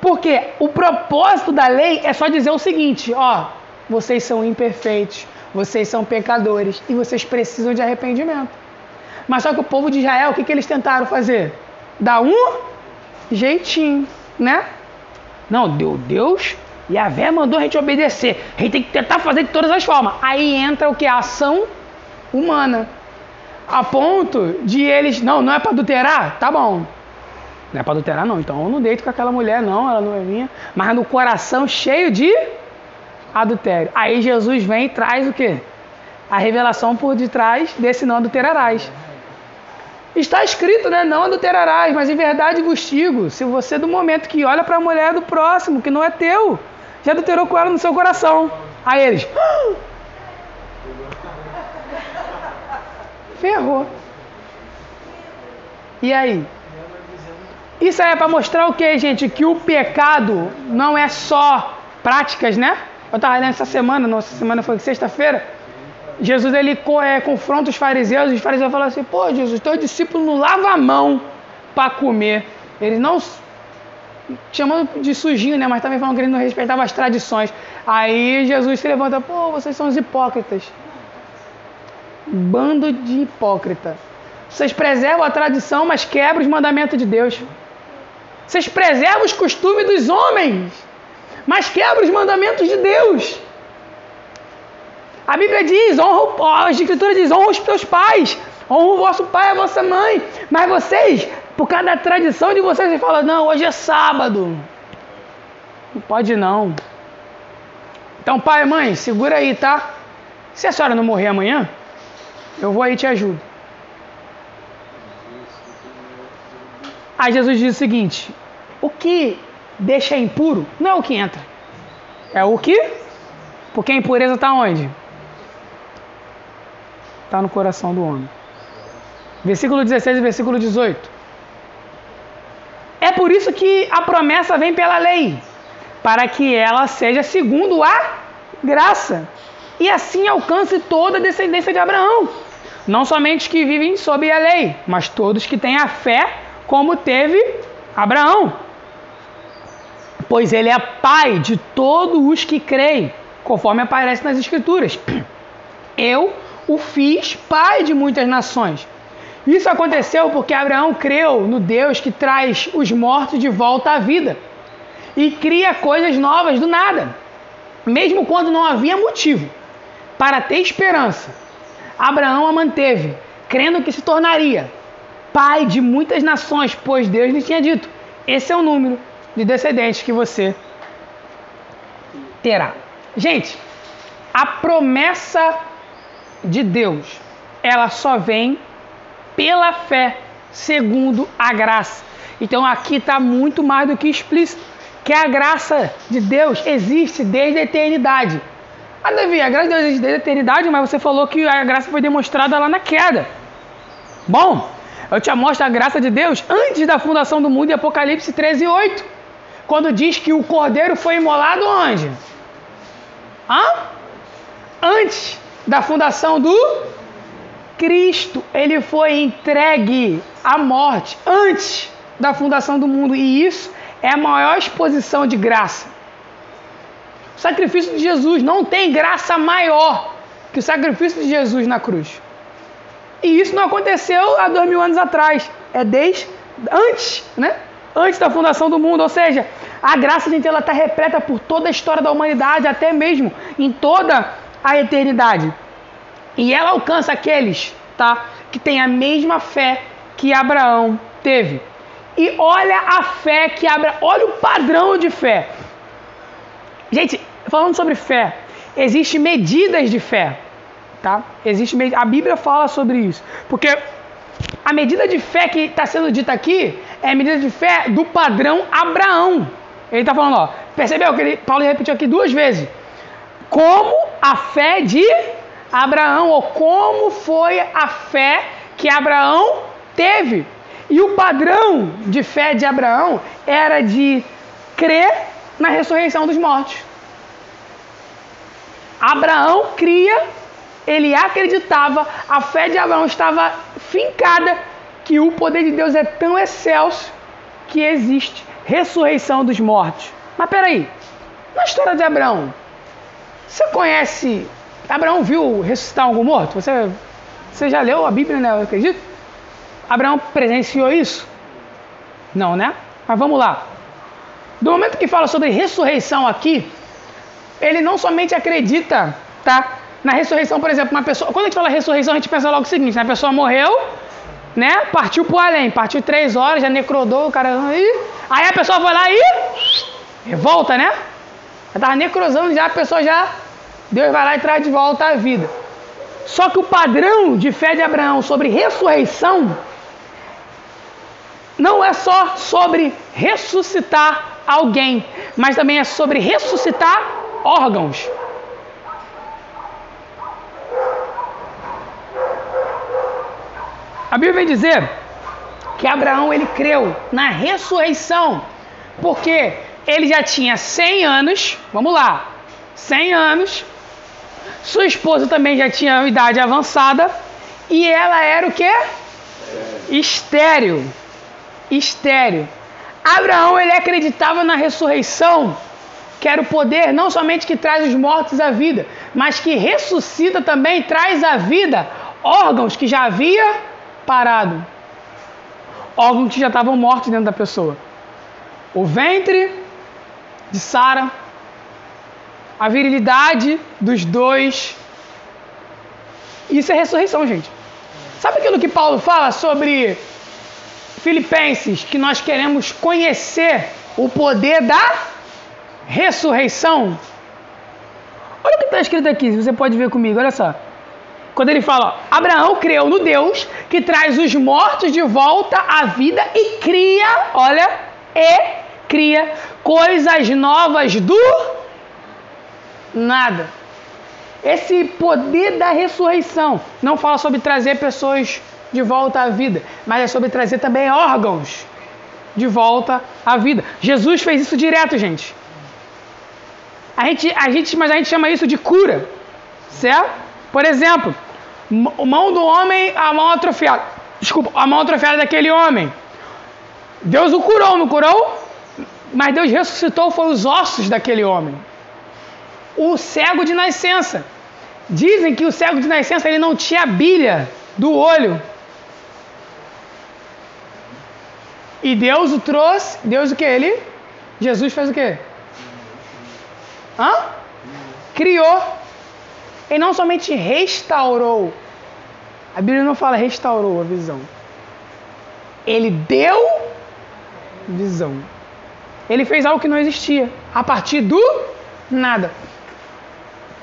A: Porque o propósito da lei é só dizer o seguinte: ó, vocês são imperfeitos, vocês são pecadores e vocês precisam de arrependimento. Mas só que o povo de Israel, o que, que eles tentaram fazer? Dar um jeitinho, né? Não, deu Deus e a Vé mandou a gente obedecer. A gente tem que tentar fazer de todas as formas. Aí entra o que? A ação humana. A ponto de eles, não, não é para adulterar? Tá bom. Não é para adulterar, não. Então eu não deito com aquela mulher, não, ela não é minha. Mas no coração cheio de adultério. Aí Jesus vem e traz o quê? A revelação por detrás desse não adulterarás. Está escrito, né? Não adulterarás, mas em verdade vos digo: se você, do momento que olha para a mulher do próximo, que não é teu, já adulterou com ela no seu coração. Aí eles. Ferrou. E aí? Isso aí é para mostrar o que, gente? Que o pecado não é só práticas, né? Eu estava lendo essa semana, nossa semana foi sexta-feira. Jesus ele é, confronta os fariseus, e os fariseus falam assim: pô, Jesus, teu discípulo não lava a mão para comer. Eles não. chamando de sujinho, né? Mas também falam que ele não respeitava as tradições. Aí Jesus se levanta: pô, vocês são os hipócritas. Bando de hipócrita. Vocês preservam a tradição, mas quebram os mandamentos de Deus. Vocês preservam os costumes dos homens, mas quebram os mandamentos de Deus. A Bíblia diz, honra, a Escritura diz, honra os teus pais, honra o vosso pai e a vossa mãe. Mas vocês, por causa da tradição de vocês, vocês falam, não, hoje é sábado. Não pode não. Então, pai e mãe, segura aí, tá? Se a senhora não morrer amanhã, eu vou aí e te ajudo. Aí Jesus diz o seguinte: o que deixa impuro não é o que entra, é o que? Porque a impureza está onde? Está no coração do homem. Versículo 16 e versículo 18. É por isso que a promessa vem pela lei, para que ela seja segundo a graça, e assim alcance toda a descendência de Abraão. Não somente os que vivem sob a lei, mas todos que têm a fé, como teve Abraão. Pois ele é pai de todos os que creem, conforme aparece nas Escrituras. Eu o fiz pai de muitas nações. Isso aconteceu porque Abraão creu no Deus que traz os mortos de volta à vida e cria coisas novas do nada, mesmo quando não havia motivo para ter esperança. Abraão a manteve, crendo que se tornaria pai de muitas nações, pois Deus lhe tinha dito: esse é o número de descendentes que você terá. Gente, a promessa de Deus, ela só vem pela fé, segundo a graça. Então aqui está muito mais do que explícito, que a graça de Deus existe desde a eternidade. Ah, Davi, a graça de Deus existe desde a eternidade, mas você falou que a graça foi demonstrada lá na queda. Bom, eu te mostro a graça de Deus antes da fundação do mundo em Apocalipse 13, 8. Quando diz que o cordeiro foi imolado onde? Hã? Antes da fundação do Cristo, ele foi entregue à morte antes da fundação do mundo, e isso é a maior exposição de graça. O sacrifício de Jesus não tem graça maior que o sacrifício de Jesus na cruz. E isso não aconteceu há dois mil anos atrás, é desde antes, né? Antes da fundação do mundo, ou seja, a graça gente ela está repleta por toda a história da humanidade, até mesmo em toda a eternidade. E ela alcança aqueles, tá? Que têm a mesma fé que Abraão teve. E olha a fé que Abraão, olha o padrão de fé. Gente, falando sobre fé, existem medidas de fé, tá? Existe a Bíblia fala sobre isso, porque a medida de fé que está sendo dita aqui é a medida de fé do padrão Abraão. Ele está falando, ó, percebeu que ele, Paulo repetiu aqui duas vezes. Como a fé de Abraão, ou como foi a fé que Abraão teve. E o padrão de fé de Abraão era de crer na ressurreição dos mortos. Abraão cria, ele acreditava, a fé de Abraão estava fincada que o poder de Deus é tão excelso que existe ressurreição dos mortos. Mas peraí, na história de Abraão, você conhece. Abraão viu ressuscitar algum morto? Você, você já leu a Bíblia, né? Eu acredito? Abraão presenciou isso? Não, né? Mas vamos lá. Do momento que fala sobre ressurreição aqui, ele não somente acredita, tá? Na ressurreição, por exemplo, uma pessoa. Quando a gente fala ressurreição, a gente pensa logo o seguinte: né? a pessoa morreu, né? Partiu pro além, partiu três horas, já necrodou, o cara. Aí, aí a pessoa vai lá e. Volta, né? Já estava necrosando, já a pessoa já. Deus vai lá e traz de volta a vida. Só que o padrão de fé de Abraão sobre ressurreição não é só sobre ressuscitar alguém, mas também é sobre ressuscitar órgãos. A Bíblia vem dizer que Abraão ele creu na ressurreição, porque ele já tinha 100 anos, vamos lá, 100 anos, sua esposa também já tinha idade avançada e ela era o que? Estéreo. Estéreo. Abraão ele acreditava na ressurreição, que era o poder não somente que traz os mortos à vida, mas que ressuscita também, traz à vida órgãos que já havia parado. Órgãos que já estavam mortos dentro da pessoa. O ventre de Sara, a virilidade dos dois. Isso é ressurreição, gente. Sabe aquilo que Paulo fala sobre Filipenses, que nós queremos conhecer o poder da ressurreição? Olha o que está escrito aqui, você pode ver comigo, olha só. Quando ele fala, ó, Abraão creu no Deus que traz os mortos de volta à vida e cria, olha, e cria coisas novas do nada. Esse poder da ressurreição não fala sobre trazer pessoas de volta à vida, mas é sobre trazer também órgãos de volta à vida. Jesus fez isso direto, gente. A gente, a gente, mas a gente chama isso de cura, certo? Por exemplo, mão do homem, a mão atrofiada. Desculpa, a mão atrofiada daquele homem. Deus o curou, não curou? Mas Deus ressuscitou foi os ossos daquele homem. O cego de nascença. Dizem que o cego de nascença ele não tinha bilha do olho. E Deus o trouxe. Deus o que? Ele? Jesus fez o que? Hã? Criou ele não somente restaurou, a Bíblia não fala restaurou a visão. Ele deu visão. Ele fez algo que não existia, a partir do nada.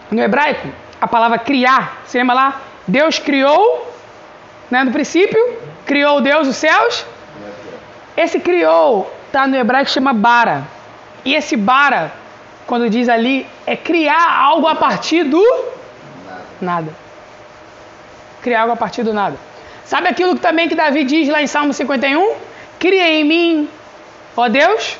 A: No hebraico, a palavra criar, você lembra lá? Deus criou, né, no princípio, criou Deus os céus. Esse criou, tá no hebraico chama bara. E esse bara, quando diz ali, é criar algo a partir do nada. Criar algo a partir do nada. Sabe aquilo que também que Davi diz lá em Salmo 51? Cria em mim, ó Deus,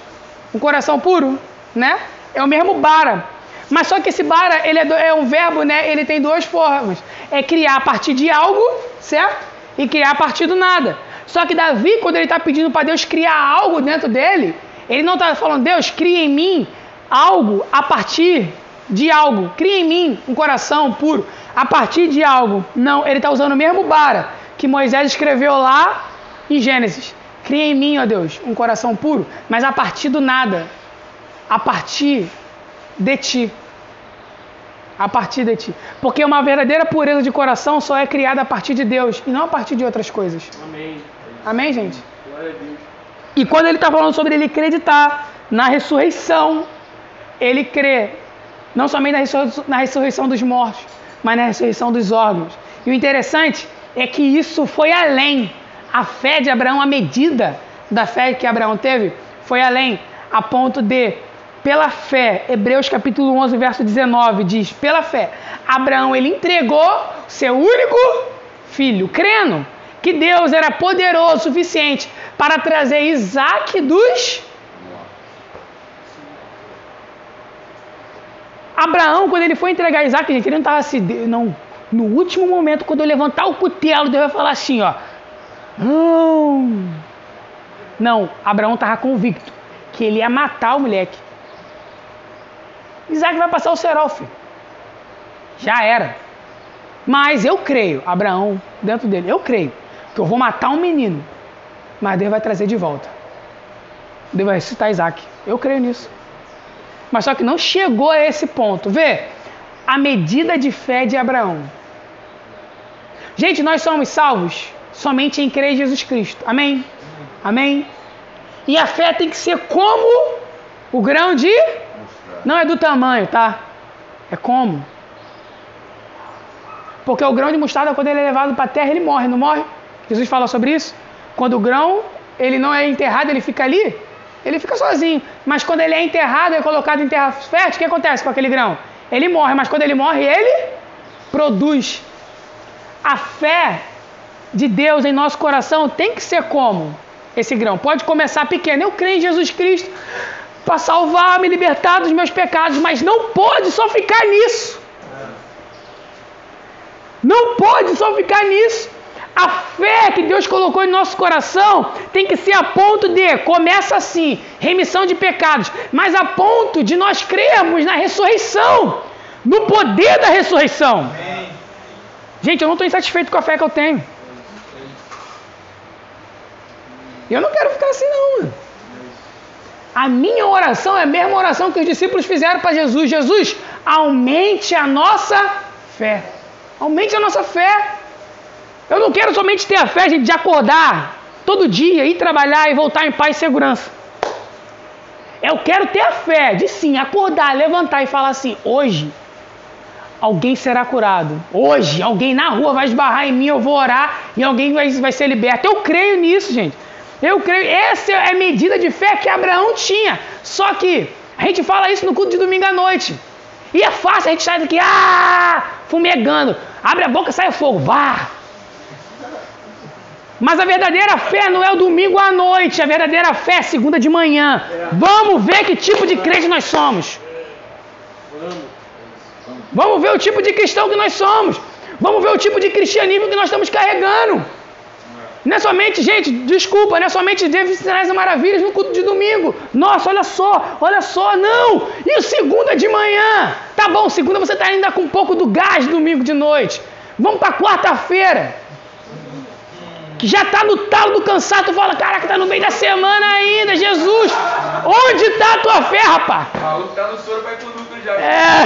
A: um coração puro, né? É o mesmo bara. Mas só que esse bara, ele é, do, é um verbo, né? Ele tem duas formas. É criar a partir de algo, certo? E criar a partir do nada. Só que Davi, quando ele está pedindo para Deus criar algo dentro dele, ele não está falando, Deus, cria em mim algo a partir de algo. Cria em mim um coração puro a partir de algo. Não, ele está usando o mesmo bara que Moisés escreveu lá em Gênesis. Cria em mim, ó Deus, um coração puro, mas a partir do nada. A partir de ti. A partir de ti. Porque uma verdadeira pureza de coração só é criada a partir de Deus e não a partir de outras coisas. Amém. Amém, gente? Glória a Deus. E quando ele está falando sobre ele acreditar na ressurreição, ele crê não somente na ressurreição dos mortos, mas na ressurreição dos órgãos. E o interessante é que isso foi além. A fé de Abraão, a medida da fé que Abraão teve, foi além, a ponto de, pela fé, Hebreus capítulo 11, verso 19 diz: pela fé, Abraão ele entregou seu único filho, crendo que Deus era poderoso o suficiente para trazer Isaac dos Abraão, quando ele foi entregar Isaac, gente, ele não estava assim, não. No último momento, quando eu levantar o cutelo, Deus vai falar assim, ó. Não. Não, Abraão estava convicto que ele ia matar o moleque. Isaac vai passar o cerol, filho. Já era. Mas eu creio, Abraão, dentro dele, eu creio que eu vou matar um menino, mas Deus vai trazer de volta. Deus vai ressuscitar Isaac. Eu creio nisso. Mas só que não chegou a esse ponto. Vê, a medida de fé de Abraão. Gente, nós somos salvos somente em crer em Jesus Cristo. Amém? Amém? E a fé tem que ser como o grão de. Não é do tamanho, tá? É como. Porque o grão de mostarda, quando ele é levado para a terra, ele morre, não morre? Jesus fala sobre isso. Quando o grão ele não é enterrado, ele fica ali, ele fica sozinho. Mas quando ele é enterrado, é colocado em terra fértil, o que acontece com aquele grão? Ele morre, mas quando ele morre, ele produz. A fé de Deus em nosso coração tem que ser como esse grão. Pode começar pequeno. Eu creio em Jesus Cristo para salvar, me libertar dos meus pecados, mas não pode só ficar nisso. Não pode só ficar nisso. A fé que Deus colocou em nosso coração tem que ser a ponto de, começa assim, remissão de pecados, mas a ponto de nós crermos na ressurreição, no poder da ressurreição. Amém. Gente, eu não estou insatisfeito com a fé que eu tenho. Eu não quero ficar assim, não. A minha oração é a mesma oração que os discípulos fizeram para Jesus: Jesus, aumente a nossa fé. Aumente a nossa fé. Eu não quero somente ter a fé gente, de acordar todo dia, ir trabalhar e voltar em paz e segurança. Eu quero ter a fé de sim acordar, levantar e falar assim: hoje alguém será curado. Hoje alguém na rua vai esbarrar em mim, eu vou orar e alguém vai, vai ser liberto. Eu creio nisso, gente. Eu creio. Essa é a medida de fé que Abraão tinha. Só que a gente fala isso no culto de domingo à noite. E é fácil a gente sair daqui, ah, fumegando. Abre a boca, sai fogo. Vá! Mas a verdadeira fé não é o domingo à noite, a verdadeira fé é segunda de manhã. Vamos ver que tipo de crente nós somos. Vamos ver o tipo de cristão que nós somos. Vamos ver o tipo de cristianismo que nós estamos carregando. Não é somente, gente, desculpa, não é somente Deus sinais e maravilhas no culto de domingo. Nossa, olha só, olha só, não! E segunda de manhã? Tá bom, segunda você está ainda com um pouco do gás domingo de noite. Vamos para quarta-feira. Que já está no talo do cansado, tu fala, caraca, tá no meio da semana ainda, Jesus! Onde está a tua fé, rapaz? O maluco tá no soro vai pro lucro já. É.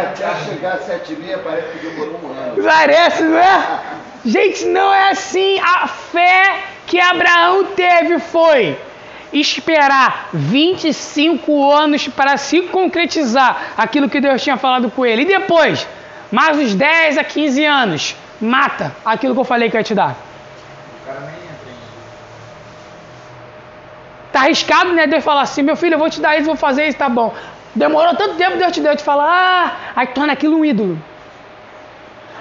A: até chegar às sete meia parece que demorou ano. Parece, não é? Gente, não é assim. A fé que Abraão teve foi esperar 25 anos para se concretizar aquilo que Deus tinha falado com ele. E depois, mais uns 10 a 15 anos, mata aquilo que eu falei que ia te dar. Tá arriscado, né? Deus falar assim: meu filho, eu vou te dar isso, vou fazer isso, tá bom. Demorou tanto tempo, Deus te deu, te falar, ah, aí torna aquilo um ídolo.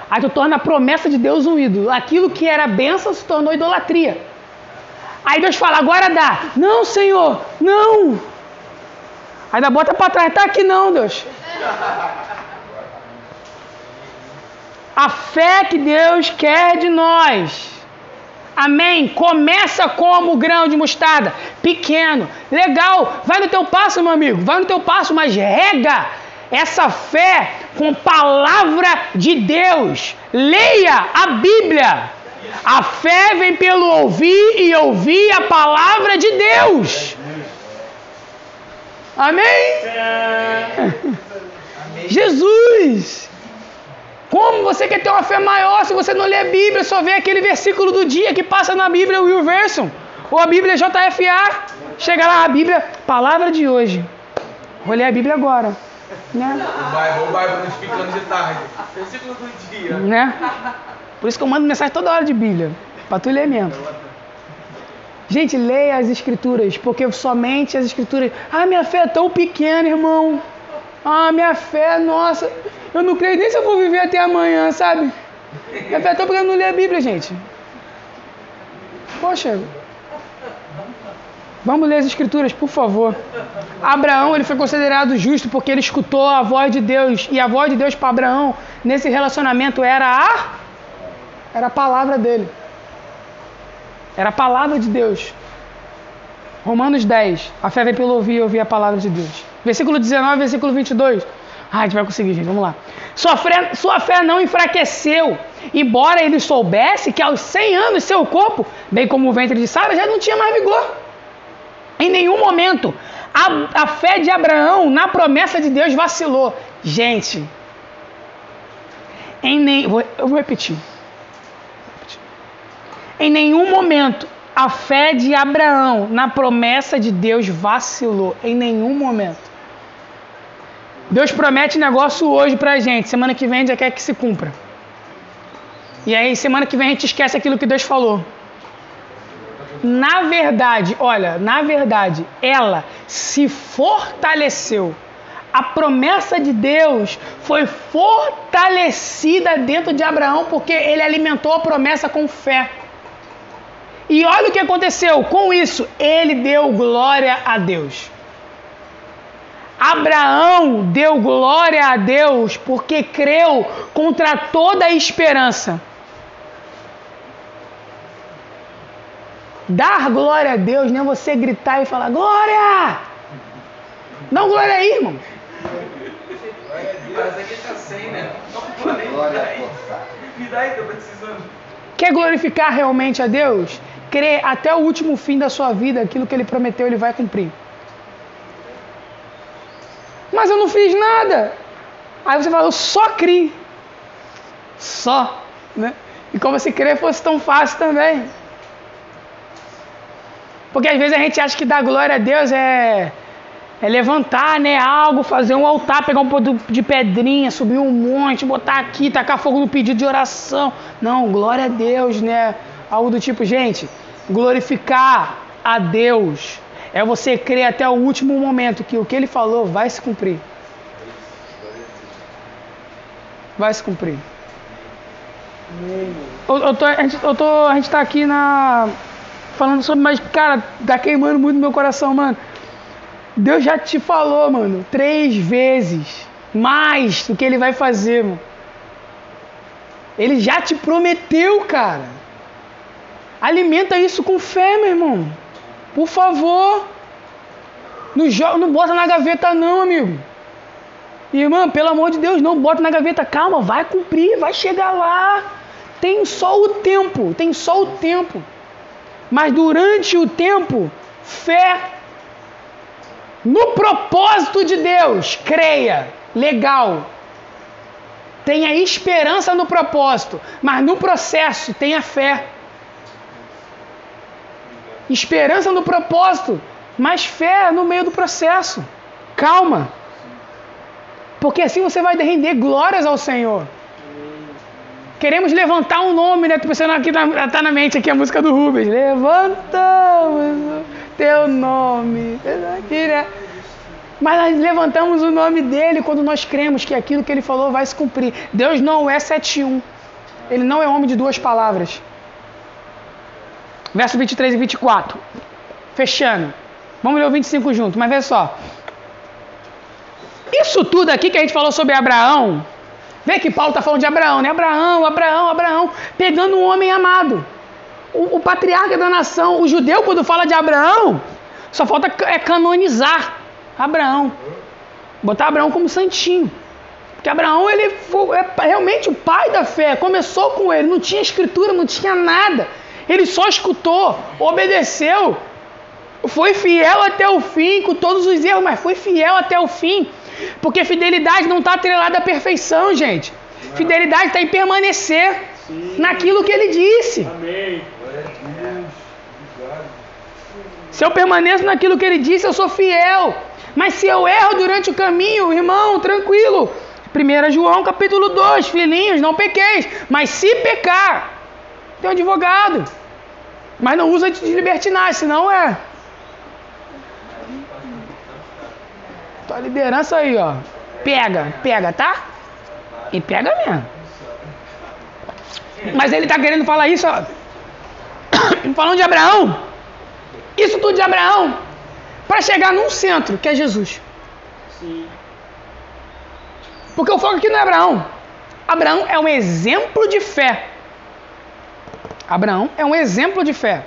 A: Aí tu torna a promessa de Deus um ídolo. Aquilo que era bênção se tornou idolatria. Aí Deus fala, agora dá. Não, Senhor, não. Aí da bota para trás, tá aqui não, Deus. A fé que Deus quer de nós Amém? Começa como grão de mostarda, pequeno, legal. Vai no teu passo, meu amigo, vai no teu passo, mas rega essa fé com palavra de Deus. Leia a Bíblia. A fé vem pelo ouvir e ouvir a palavra de Deus. Amém? Jesus. Como você quer ter uma fé maior se você não lê a Bíblia, só vê aquele versículo do dia que passa na Bíblia, o Will Verson, ou a Bíblia JFA? Chega lá a Bíblia, palavra de hoje. Vou ler a Bíblia agora. Né? O Bible, explicando de tarde. Versículo do dia. Né? Por isso que eu mando mensagem toda hora de Bíblia. Para tu ler mesmo. Gente, leia as escrituras, porque somente as escrituras. Ah, minha fé é tão pequena, irmão. Ah, minha fé, nossa, eu não creio nem se eu vou viver até amanhã, sabe? Minha fé é tão porque eu não ler a Bíblia, gente. Poxa. Vamos ler as escrituras, por favor. Abraão ele foi considerado justo porque ele escutou a voz de Deus e a voz de Deus para Abraão nesse relacionamento era a era a palavra dele. Era a palavra de Deus. Romanos 10. A fé vem pelo ouvir e ouvir a palavra de Deus. Versículo 19, versículo 22. Ah, a gente vai conseguir, gente. Vamos lá. Sua fé, sua fé não enfraqueceu, embora ele soubesse que aos 100 anos seu corpo, bem como o ventre de Sara, já não tinha mais vigor. Em nenhum momento a, a fé de Abraão na promessa de Deus vacilou. Gente, em nem, eu vou repetir. Em nenhum momento a fé de Abraão na promessa de Deus vacilou. Em nenhum momento. Deus promete negócio hoje pra gente. Semana que vem já quer que se cumpra. E aí, semana que vem a gente esquece aquilo que Deus falou. Na verdade, olha, na verdade, ela se fortaleceu. A promessa de Deus foi fortalecida dentro de Abraão porque ele alimentou a promessa com fé. E olha o que aconteceu com isso, ele deu glória a Deus. Abraão deu glória a Deus porque creu contra toda a esperança. Dar glória a Deus não é você gritar e falar glória! Dá glória aí, irmão. Aqui tá né? Me dá aí, tô precisando. Quer glorificar realmente a Deus? Crê até o último fim da sua vida, aquilo que ele prometeu, ele vai cumprir. Mas eu não fiz nada. Aí você fala, eu só criei. Só. Né? E como se crer fosse tão fácil também. Porque às vezes a gente acha que dar glória a Deus é, é levantar né, algo, fazer um altar, pegar um pouco de pedrinha, subir um monte, botar aqui, tacar fogo no pedido de oração. Não, glória a Deus, né? Algo do tipo, gente, glorificar a Deus é você crer até o último momento que o que ele falou vai se cumprir. Vai se cumprir. Eu, eu tô, a gente, gente tá aqui na falando sobre, mas, cara, tá queimando muito meu coração, mano. Deus já te falou, mano, três vezes mais do que ele vai fazer, mano. Ele já te prometeu, cara. Alimenta isso com fé, meu irmão. Por favor. Não, joga, não bota na gaveta, não, amigo. Irmã, pelo amor de Deus, não bota na gaveta. Calma, vai cumprir, vai chegar lá. Tem só o tempo, tem só o tempo. Mas durante o tempo, fé no propósito de Deus, creia, legal. Tenha esperança no propósito, mas no processo tenha fé. Esperança no propósito, mas fé no meio do processo. Calma. Porque assim você vai render glórias ao Senhor. Queremos levantar um nome, né? Tô pensando aqui, na, tá na mente aqui a música do Rubens. Levantamos o teu nome. Né? Mas nós levantamos o nome dele quando nós cremos que aquilo que ele falou vai se cumprir. Deus não é 7-1. Ele não é homem de duas palavras. Verso 23 e 24. Fechando. Vamos ler o 25 junto, mas vê só. Isso tudo aqui que a gente falou sobre Abraão, Vê que Paulo está falando de Abraão, né? Abraão, Abraão, Abraão, pegando um homem amado. O, o, patriarca da nação, o judeu, quando fala de Abraão, só falta é canonizar Abraão. Botar Abraão como santinho. Porque Abraão, ele foi é realmente o pai da fé. Começou com ele, não tinha escritura, não tinha nada. Ele só escutou, obedeceu, foi fiel até o fim, com todos os erros, mas foi fiel até o fim. Porque fidelidade não está atrelada à perfeição, gente. Fidelidade está em permanecer Sim. naquilo que ele disse. Amém. Se eu permaneço naquilo que ele disse, eu sou fiel. Mas se eu erro durante o caminho, irmão, tranquilo. 1 João capítulo 2, filhinhos, não pequeis. Mas se pecar, tem um advogado. Mas não usa de libertinagem, senão é Tua liderança aí, ó. Pega, pega, tá? E pega mesmo. Mas ele tá querendo falar isso, ó. Falando de Abraão. isso tudo de Abraão para chegar num centro, que é Jesus. Sim. Porque o foco aqui não é Abraão. Abraão é um exemplo de fé. Abraão é um exemplo de fé.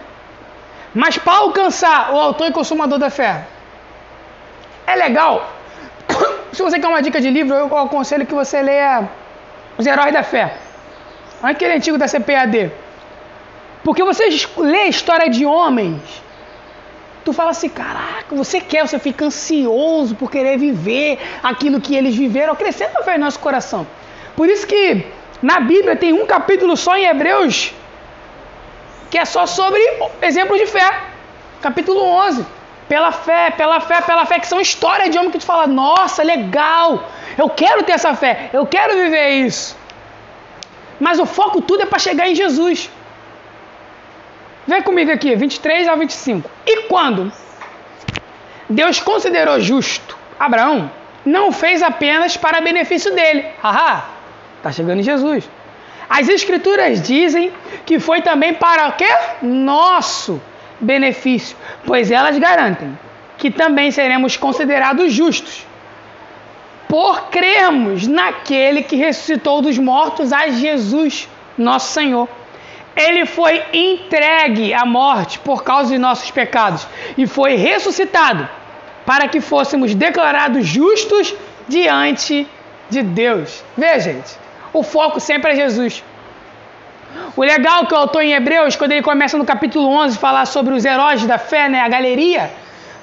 A: Mas para alcançar o autor e consumador da fé, é legal. Se você quer uma dica de livro, eu aconselho que você leia Os Heróis da Fé. Aquele antigo da CPAD. Porque você lê a história de homens, tu fala assim, caraca, você quer, você fica ansioso por querer viver aquilo que eles viveram, acrescenta a fé em nosso coração. Por isso que na Bíblia tem um capítulo só em Hebreus que é só sobre exemplos de fé. Capítulo 11. Pela fé, pela fé, pela fé, que são histórias de homem que tu fala, nossa, legal, eu quero ter essa fé, eu quero viver isso. Mas o foco tudo é para chegar em Jesus. Vem comigo aqui, 23 ao 25. E quando Deus considerou justo Abraão, não fez apenas para benefício dele. Haha, tá chegando em Jesus as Escrituras dizem que foi também para o quê? Nosso benefício, pois elas garantem que também seremos considerados justos por crermos naquele que ressuscitou dos mortos a Jesus, nosso Senhor. Ele foi entregue à morte por causa de nossos pecados e foi ressuscitado para que fôssemos declarados justos diante de Deus. Veja, gente, o foco sempre é Jesus. O legal é que o autor em Hebreus, quando ele começa no capítulo 11 falar sobre os heróis da fé, né, a galeria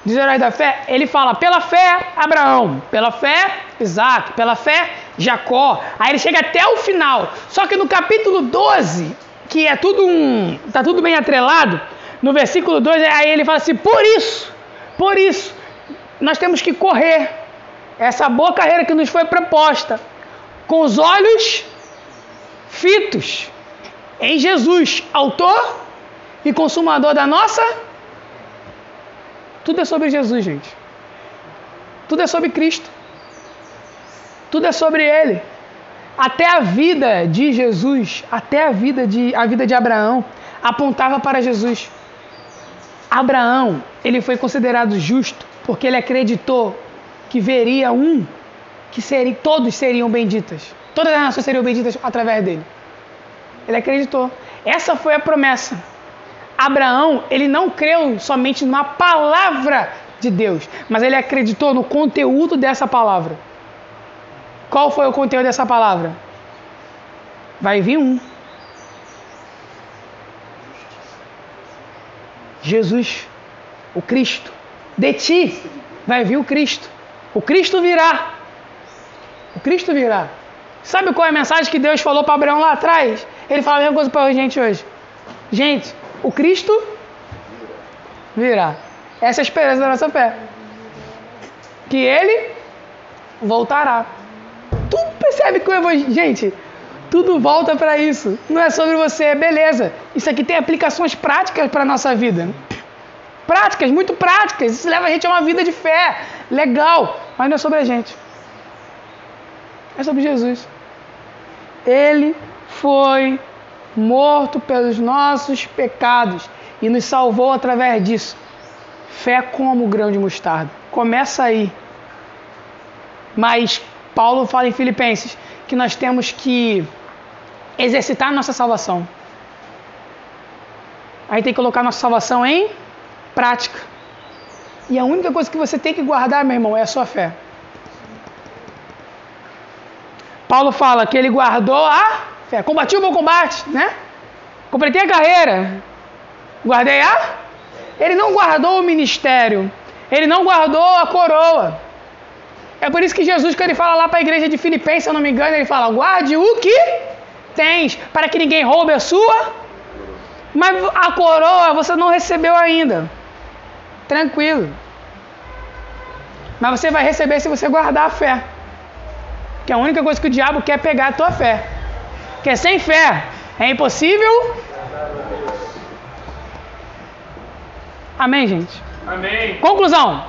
A: dos heróis da fé, ele fala pela fé Abraão, pela fé Isaac, pela fé Jacó. Aí ele chega até o final. Só que no capítulo 12, que é tudo um, tá tudo bem atrelado, no versículo 2, aí ele fala assim: "Por isso, por isso nós temos que correr essa boa carreira que nos foi proposta, com os olhos fitos em Jesus, autor e consumador da nossa. Tudo é sobre Jesus, gente. Tudo é sobre Cristo. Tudo é sobre Ele. Até a vida de Jesus, até a vida de, a vida de Abraão, apontava para Jesus. Abraão, ele foi considerado justo porque ele acreditou que veria um que seria, todos seriam benditas. Todas as nações seriam benditas através dele. Ele acreditou. Essa foi a promessa. Abraão, ele não creu somente na palavra de Deus, mas ele acreditou no conteúdo dessa palavra. Qual foi o conteúdo dessa palavra? Vai vir um. Jesus, o Cristo. De ti vai vir o Cristo. O Cristo virá. O Cristo virá. Sabe qual é a mensagem que Deus falou para Abraão lá atrás? Ele fala a mesma coisa para a gente hoje. Gente, o Cristo virá. Essa é a esperança da nossa fé. Que ele voltará. Tu percebe que o evangelho. Gente, tudo volta para isso. Não é sobre você, é beleza. Isso aqui tem aplicações práticas para a nossa vida. Práticas, muito práticas. Isso leva a gente a uma vida de fé. Legal. Mas não é sobre a gente. É sobre Jesus. Ele foi morto pelos nossos pecados e nos salvou através disso. Fé como grão de mostarda. Começa aí. Mas Paulo fala em Filipenses que nós temos que exercitar nossa salvação. Aí tem que colocar nossa salvação em prática. E a única coisa que você tem que guardar, meu irmão, é a sua fé. Paulo fala que ele guardou a fé. Combati o bom combate, né? Completei a carreira. Guardei a? Ele não guardou o ministério. Ele não guardou a coroa. É por isso que Jesus, quando ele fala lá para a igreja de Filipenses, se eu não me engano, ele fala: guarde o que tens, para que ninguém roube a sua. Mas a coroa você não recebeu ainda. Tranquilo. Mas você vai receber se você guardar a fé. Que a única coisa que o diabo quer é pegar a tua fé. Que é sem fé é impossível. Amém, gente?
B: Amém.
A: Conclusão.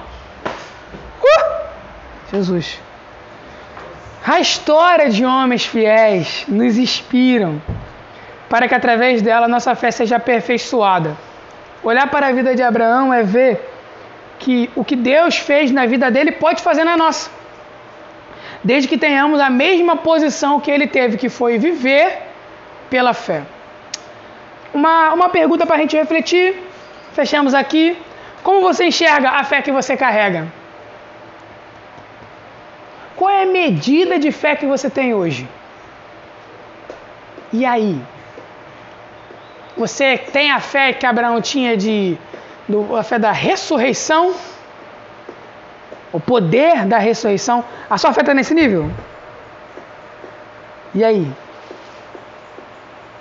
A: Uh! Jesus. A história de homens fiéis nos inspiram para que através dela nossa fé seja aperfeiçoada Olhar para a vida de Abraão é ver que o que Deus fez na vida dele pode fazer na nossa. Desde que tenhamos a mesma posição que ele teve, que foi viver pela fé. Uma, uma pergunta para a gente refletir. Fechamos aqui. Como você enxerga a fé que você carrega? Qual é a medida de fé que você tem hoje? E aí? Você tem a fé que Abraão tinha de do, a fé da ressurreição? O poder da ressurreição? A sua fé está nesse nível? E aí?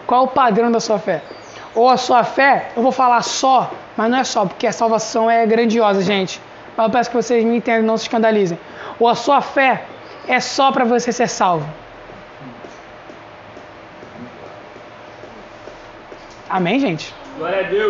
A: Qual o padrão da sua fé? Ou a sua fé, eu vou falar só, mas não é só, porque a salvação é grandiosa, gente. Mas eu peço que vocês me entendam, não se escandalizem. Ou a sua fé é só para você ser salvo. Amém, gente?
B: Glória a Deus.